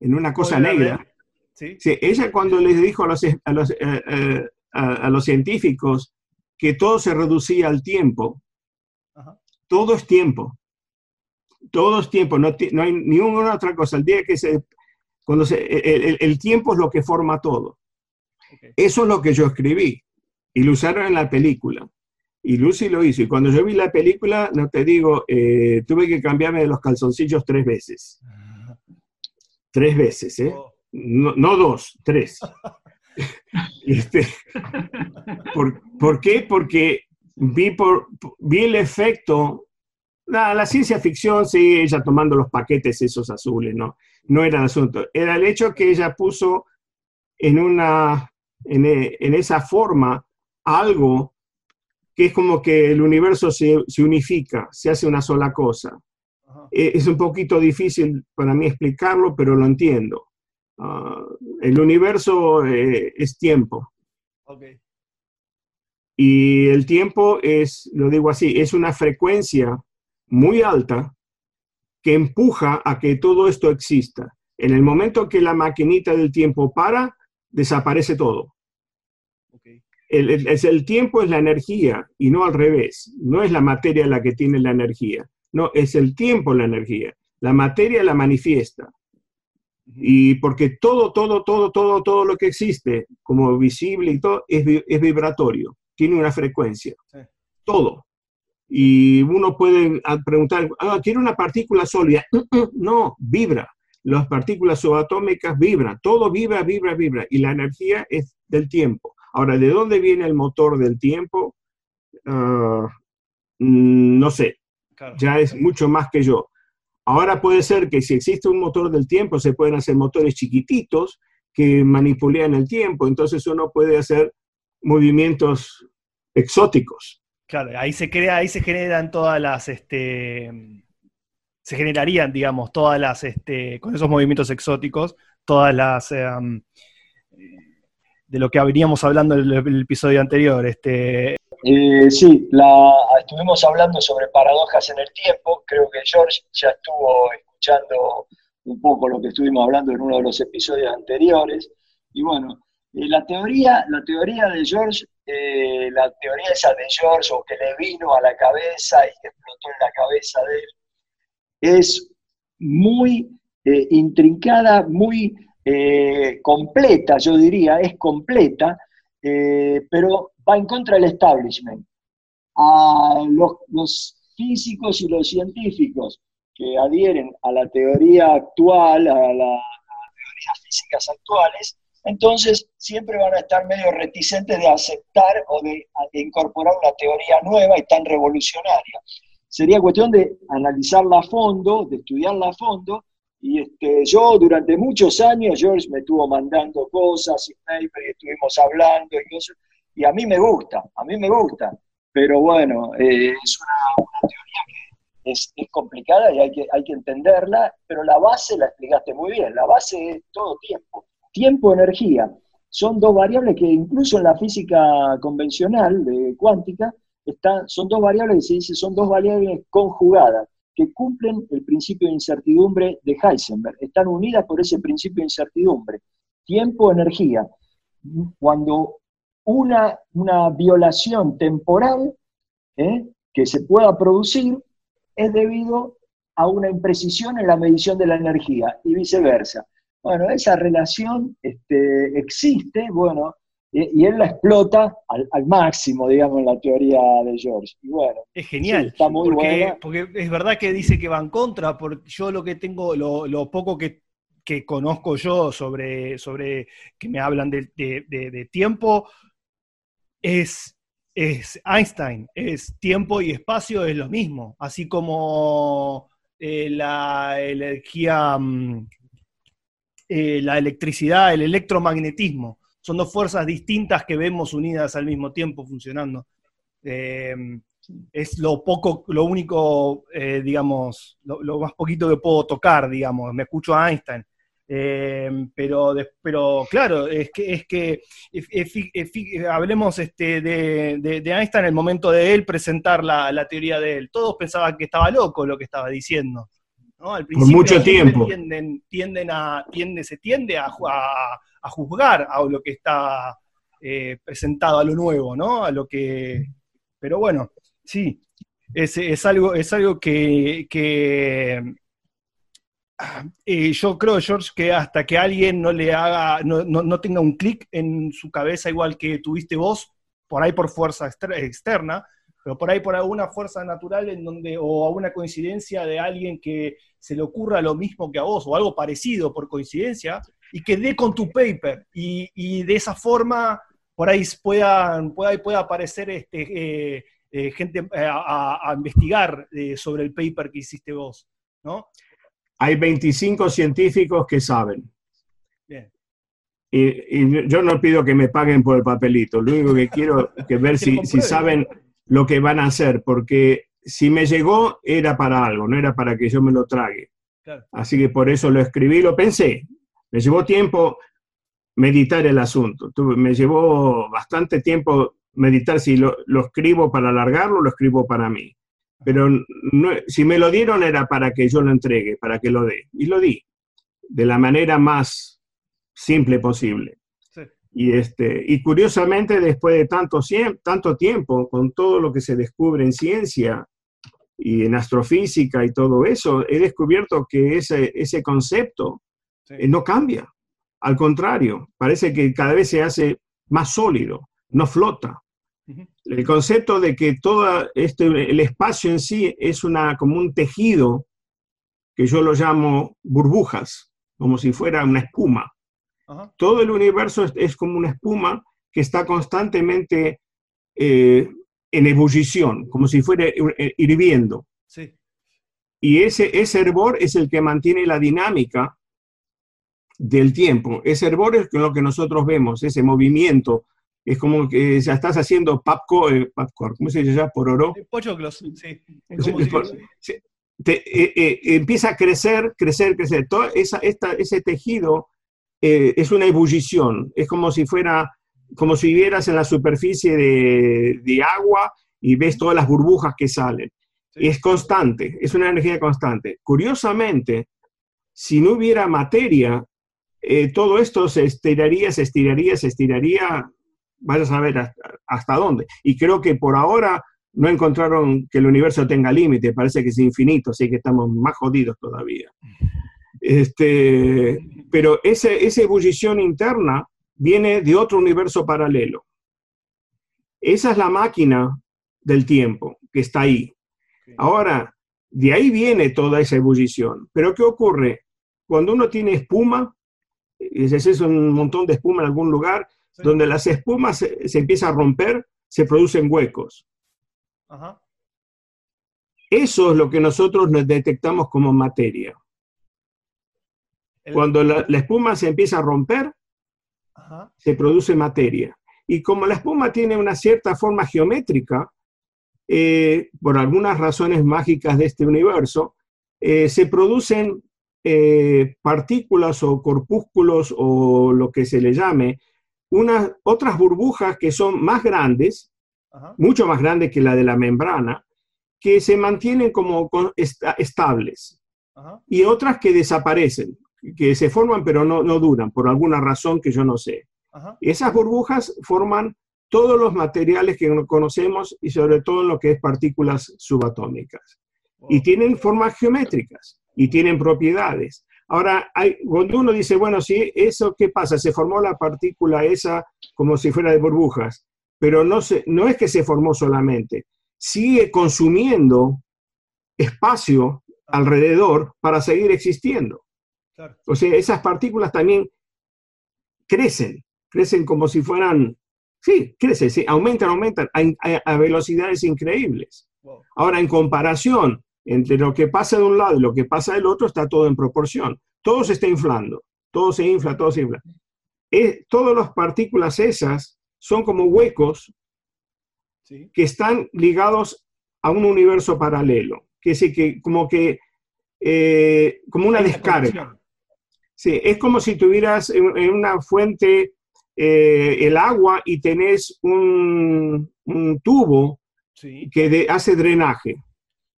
S3: en una cosa negra, ¿Sí? ella cuando les dijo a los, a los, eh, eh, a, los científicos que todo se reducía al tiempo, todo es tiempo. Todo es tiempo, no, no, hay ninguna otra cosa. El día que se... Cuando se, el, tiempo es lo que forma todo. Eso es lo que yo escribí y lo usaron en la película. Y Lucy lo hizo. Y cuando yo vi la película, no te digo, eh, tuve que cambiarme de los calzoncillos tres veces. Tres veces, ¿eh? Oh. No, dos, tres. este, ¿por, qué? Porque vi, por, vi el efecto. la ciencia ficción, sí, ella tomando los paquetes esos azules, ¿no? No era el asunto. Era el hecho que ella puso en una, en, en esa forma algo que es como que el universo se, unifica, se hace una sola cosa. Eh, es un poquito difícil para mí explicarlo, pero lo entiendo. Ah, el universo eh, es tiempo. Y el tiempo es, lo digo así, es una frecuencia muy alta que empuja a que todo esto exista. En el momento que la maquinita del tiempo para, desaparece todo el, el, tiempo es la energía y no al revés. No es la materia la que tiene la energía. No, es el tiempo la energía. La materia la manifiesta. Y porque todo, todo, todo, todo, todo lo que existe, como visible y todo, es, es vibratorio, tiene una frecuencia. Todo. Y uno puede preguntar, ah, ¿quiere una partícula sólida? No, vibra. Las partículas subatómicas vibran. Todo vibra, vibra, vibra. Y la energía es del tiempo. Ahora, ¿de dónde viene el motor del tiempo? Ah, mm, no sé, ya es mucho más que yo. Ahora puede ser que si existe un motor del tiempo, se pueden hacer motores chiquititos que manipulan el tiempo, entonces uno puede hacer movimientos exóticos.
S2: Claro, ahí se crea, ahí se generan todas las, este, se generarían, digamos, todas las, este, con esos movimientos exóticos, todas las, em, de lo que veníamos hablando en el, episodio anterior. Este...
S1: Eh, sí, estuvimos hablando sobre paradojas en el tiempo, creo que George ya estuvo escuchando un poco lo que estuvimos hablando en uno de los episodios anteriores, y bueno, eh, la, teoría, la teoría de George, eh, la teoría esa de George, o que le vino a la cabeza y que explotó en la cabeza de él, es muy intrincada, muy eh, completa, yo diría, es completa, eh, pero va en contra del establishment. A los, físicos y los científicos que adhieren a la teoría actual, a, las teorías físicas actuales, entonces siempre van a estar medio reticentes de aceptar o de, de, incorporar una teoría nueva y tan revolucionaria. Sería cuestión de analizarla a fondo, de estudiarla a fondo y este, yo durante muchos años, George me estuvo mandando cosas y paper y estuvimos hablando y, a mí me gusta, a mí me gusta. Pero bueno, eh, es una, teoría que es, complicada y hay que, hay que entenderla, pero la base la explicaste muy bien, la base es todo tiempo. Tiempo, energía, son dos variables que incluso en la física convencional de cuántica están, son dos variables que se dice son dos variables conjugadas que cumplen el principio de incertidumbre de Heisenberg. Están unidas por ese principio de incertidumbre. Tiempo, energía. Cuando una, una violación temporal ¿eh? que se pueda producir es debido a una imprecisión en la medición de la energía y viceversa. Bueno, esa relación este, existe, bueno, y, él la explota al, máximo, digamos, en la teoría de George. Y bueno,
S2: es genial. está muy porque, porque es verdad que dice que va en contra, porque yo lo que tengo, lo, poco que, conozco yo sobre, sobre que me hablan de, tiempo, es, es Einstein, es tiempo y espacio es lo mismo, así como eh, la energía, mm, eh, la electricidad, el electromagnetismo son dos fuerzas distintas que vemos unidas al mismo tiempo funcionando. Eh, es lo poco, lo único, eh, digamos, lo, más poquito que puedo tocar, digamos. Me escucho a Einstein. Eh, pero, pero claro, es que, es que hablemos este, de, de, Einstein en el momento de él presentar la, teoría de él. Todos pensaban que estaba loco lo que estaba diciendo.
S3: Al Por mucho tiempo.
S2: Tienden, tienden a, tiende, se tiende a, a, juzgar a lo que está eh, presentado, a lo nuevo, ¿no? A lo que. Pero bueno, sí, es, es algo, es algo que, que eh, yo creo, George, que hasta que alguien no le haga, no, no, tenga un clic en su cabeza igual que tuviste vos, por ahí por fuerza externa, pero por ahí por alguna fuerza natural en donde, o alguna coincidencia de alguien que se le ocurra lo mismo que a vos, o algo parecido por coincidencia, y que dé con tu paper, y, y de esa forma por ahí pueda, pueda, pueda aparecer este, eh, eh, gente a, a, investigar sobre el paper que hiciste vos, ¿no?
S3: hay 25 científicos que saben. Y, yo no pido que me paguen por el papelito, lo único que quiero es ver si, saben lo que van a hacer, porque si me llegó era para algo, no era para que yo me lo trague. Así que por eso lo escribí, lo pensé. Me llevó tiempo meditar el asunto, me llevó bastante tiempo meditar si lo, lo escribo para alargarlo, lo escribo para mí. Pero si me lo dieron era para que yo lo entregue, para que lo dé. Y lo di, de la manera más simple posible. Y, este, y curiosamente, después de tanto, tanto tiempo, con todo lo que se descubre en ciencia y en astrofísica y todo eso, he descubierto que ese, ese concepto eh, no cambia. Al contrario, parece que cada vez se hace más sólido, no flota. El concepto de que todo este, el espacio en sí es una, como un tejido, que yo lo llamo burbujas, como si fuera una espuma. Todo el universo es, como una espuma que está constantemente eh, en ebullición, como si fuera eh, hirviendo. Y ese, ese hervor es el que mantiene la dinámica del tiempo. Ese hervor es lo que nosotros vemos, ese movimiento es como que ya estás haciendo papco, eh, ¿cómo se llama? Por oro.
S2: Pochoclos, sí.
S3: Eh, eh, empieza a crecer, crecer, crecer. Todo esa, ese tejido es una ebullición, es como si fuera, como si vieras en la superficie de, agua y ves todas las burbujas que salen. Es constante, es una energía constante. Curiosamente, si no hubiera materia, todo esto se estiraría, se estiraría, se estiraría vaya a saber hasta, dónde. Y creo que por ahora no encontraron que el universo tenga límite, parece que es infinito, así que estamos más jodidos todavía. Este, pero ese, esa ebullición interna viene de otro universo paralelo. Esa es la máquina del tiempo que está ahí. Ahora, de ahí viene toda esa ebullición. Pero ¿qué ocurre? Cuando uno tiene espuma, ese es un montón de espuma en algún lugar, donde las espumas se, empiezan a romper, se producen huecos. Eso es lo que nosotros nos detectamos como materia. Cuando la, espuma se empieza a romper, se produce materia. Y como la espuma tiene una cierta forma geométrica, eh, por algunas razones mágicas de este universo, eh, se producen eh, partículas o corpúsculos o lo que se le llame, unas otras burbujas que son más grandes, mucho más grandes que la de la membrana, que se mantienen como estables. Y otras que desaparecen, que se forman pero no, no duran, por alguna razón que yo no sé. Esas burbujas forman todos los materiales que conocemos y sobre todo lo que es partículas subatómicas. Y tienen formas geométricas y tienen propiedades. Ahora, hay, cuando uno dice, bueno, sí, eso, ¿qué pasa? Se formó la partícula esa como si fuera de burbujas, pero no, se, no es que se formó solamente, sigue consumiendo espacio alrededor para seguir existiendo. O sea, esas partículas también crecen, crecen como si fueran, sí, crecen, sí, aumentan, aumentan a, velocidades increíbles. Ahora, en comparación entre lo que pasa de un lado y lo que pasa del otro está todo en proporción. Todo se está inflando, todo se infla, todo se infla. Eh, todas las partículas esas son como huecos que están ligados a un universo paralelo, que es que como que eh, como una descarga. Sí, es como si tuvieras en, una fuente eh, el agua y tenés un, tubo que hace drenaje.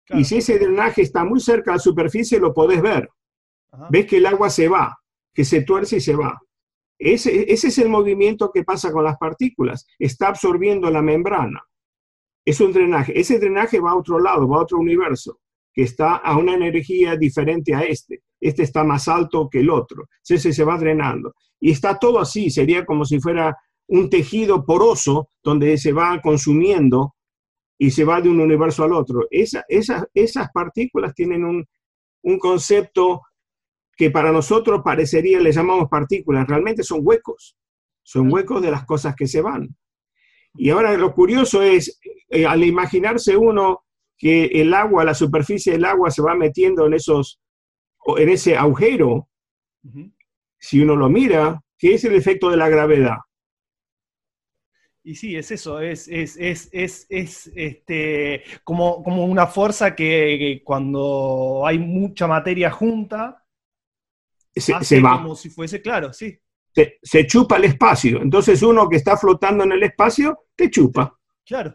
S3: Y si ese drenaje está muy cerca de la superficie, lo podés ver. Ves que el agua se va, que se tuerce y se va. Ese, ese es el movimiento que pasa con las partículas. Está absorbiendo la membrana. Es un drenaje. Ese drenaje va a otro lado, va a otro universo, que está a una energía diferente a este. Este está más alto que el otro. Ese se va drenando. Y está todo así. Sería como si fuera un tejido poroso donde se va consumiendo y se va de un universo al otro. Esa, esas partículas tienen un, un concepto que para nosotros parecería, le llamamos partículas, realmente son huecos, son huecos de las cosas que se van. Y ahora lo curioso es, eh, al imaginarse uno que el agua, la superficie del agua se va metiendo en, esos, en ese agujero, si uno lo mira, ¿qué es el efecto de la gravedad?
S2: Y sí, es eso, es, es, es, es, este, como, como una fuerza que, cuando hay mucha materia junta,
S3: se, va.
S2: Como si fuese claro, sí.
S3: Se, chupa el espacio. Entonces uno que está flotando en el espacio, te chupa.
S2: Claro.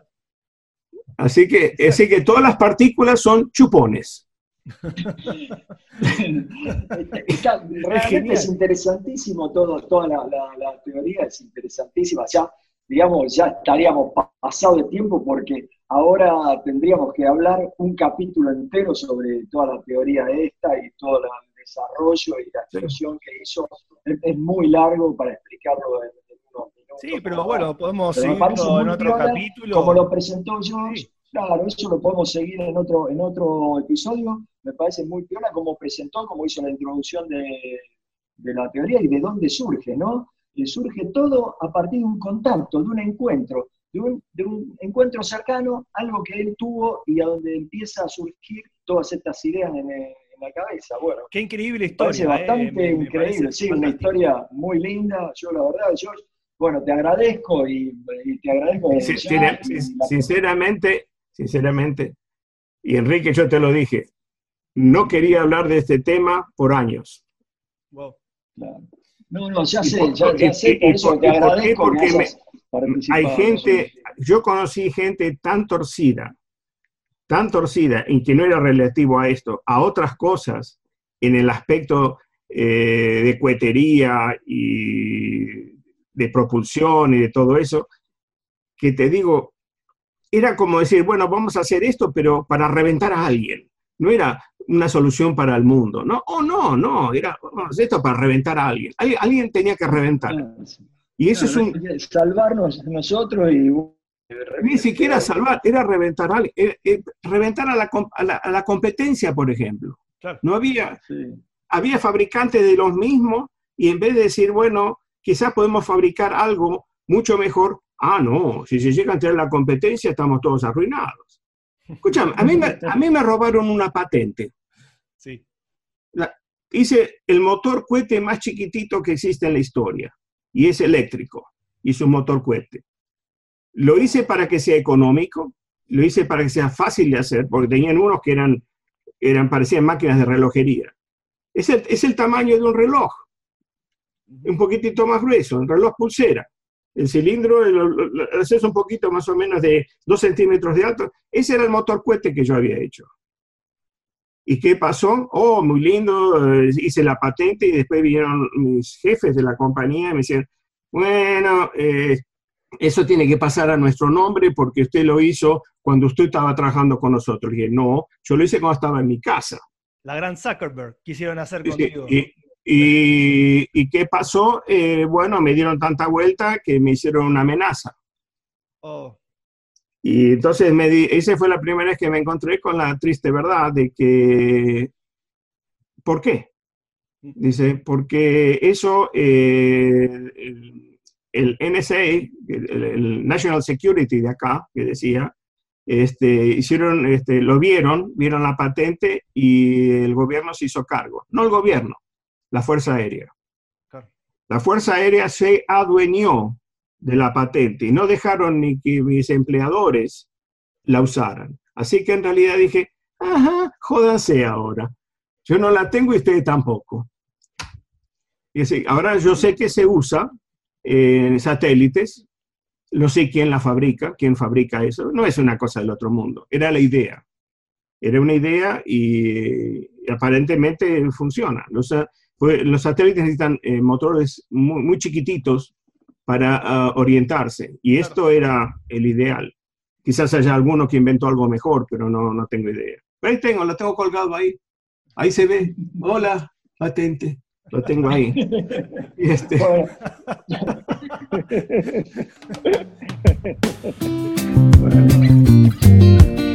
S3: Así que, así que todas las partículas son chupones.
S1: realmente es interesantísimo todo, toda la, la, teoría, es interesantísima. Ya, digamos, ya estaríamos pasado de tiempo porque ahora tendríamos que hablar un capítulo entero sobre toda la teoría de esta y toda la, desarrollo y la expresión que hizo es, muy largo para explicarlo en, unos minutos.
S2: Sí, pero bueno, podemos seguirlo en otro capítulo.
S1: Como lo presentó George, claro, eso lo podemos seguir en otro, en otro episodio. Me parece muy piola como presentó, como hizo la introducción de, de la teoría y de dónde surge, ¿no? Y surge todo a partir de un contacto, de un encuentro, de un, de un, encuentro cercano, algo que él tuvo y a donde empieza a surgir todas estas ideas en el, la cabeza. Bueno,
S2: qué increíble historia.
S1: Parece eh, bastante increíble, sí, una historia muy linda. Yo, la verdad, George, bueno, te agradezco y, te agradezco.
S3: sinceramente, sinceramente, y Enrique, yo te lo dije, no quería hablar de este tema por años.
S1: Wow. No, no, ya sé, ya, sé, por eso te agradezco.
S3: Porque hay gente, yo conocí gente tan torcida, tan torcida y que no era relativo a esto, a otras cosas en el aspecto eh, de cohetería y de propulsión y de todo eso, que te digo, era como decir, bueno, vamos a hacer esto, pero para reventar a alguien. No era una solución para el mundo, ¿no? Oh, no, no, era esto para reventar a alguien. Alguien, tenía que reventar. Y eso es un...
S1: Salvarnos nosotros y
S3: ni siquiera salvar, era reventar, eh, eh, reventar a la, a, la, competencia, por ejemplo. No había, había fabricantes de los mismos y en vez de decir, bueno, quizás podemos fabricar algo mucho mejor, ah, no, si se llega a tener la competencia estamos todos arruinados. Escúchame, a mí me, a mí me robaron una patente.
S2: Sí.
S3: hice el motor cohete más chiquitito que existe en la historia y es eléctrico. Hice un motor cohete. Lo hice para que sea económico, lo hice para que sea fácil de hacer, porque tenían unos que eran, eran parecían máquinas de relojería. Es el, es el tamaño de un reloj, un poquitito más grueso, un reloj pulsera. El cilindro, el, es un poquito más o menos de dos centímetros de alto. Ese era el motor cohete que yo había hecho. ¿Y qué pasó? Oh, muy lindo, eh, hice la patente y después vinieron mis jefes de la compañía y me decían, bueno, eh, eso tiene que pasar a nuestro nombre porque usted lo hizo cuando usted estaba trabajando con nosotros. Y dije, no, yo lo hice cuando estaba en mi casa.
S2: La gran Zuckerberg quisieron hacer conmigo.
S3: Y, qué pasó? Eh, bueno, me dieron tanta vuelta que me hicieron una amenaza.
S2: Oh.
S3: Y entonces me di, esa fue la primera vez que me encontré con la triste verdad de que, ¿por qué? Dice, porque eso, eh, el NSA, el, National Security de acá, que decía, este, hicieron, este, lo vieron, vieron la patente y el gobierno se hizo cargo. No el gobierno, la Fuerza Aérea. La Fuerza Aérea se adueñó de la patente y no dejaron ni que mis empleadores la usaran. Así que en realidad dije, ajá, jódanse ahora. Yo no la tengo y ustedes tampoco. Y así, ahora yo sé que se usa en satélites, no sé quién la fabrica, quién fabrica eso, no es una cosa del otro mundo, era la idea. Era una idea y, aparentemente funciona. Los, los satélites necesitan eh, motores muy, chiquititos para ah, orientarse y esto era el ideal. Quizás haya alguno que inventó algo mejor, pero no, no tengo idea. ahí tengo, lo tengo colgado ahí. Ahí se ve. Hola, patente. Lo tengo ahí. Y este...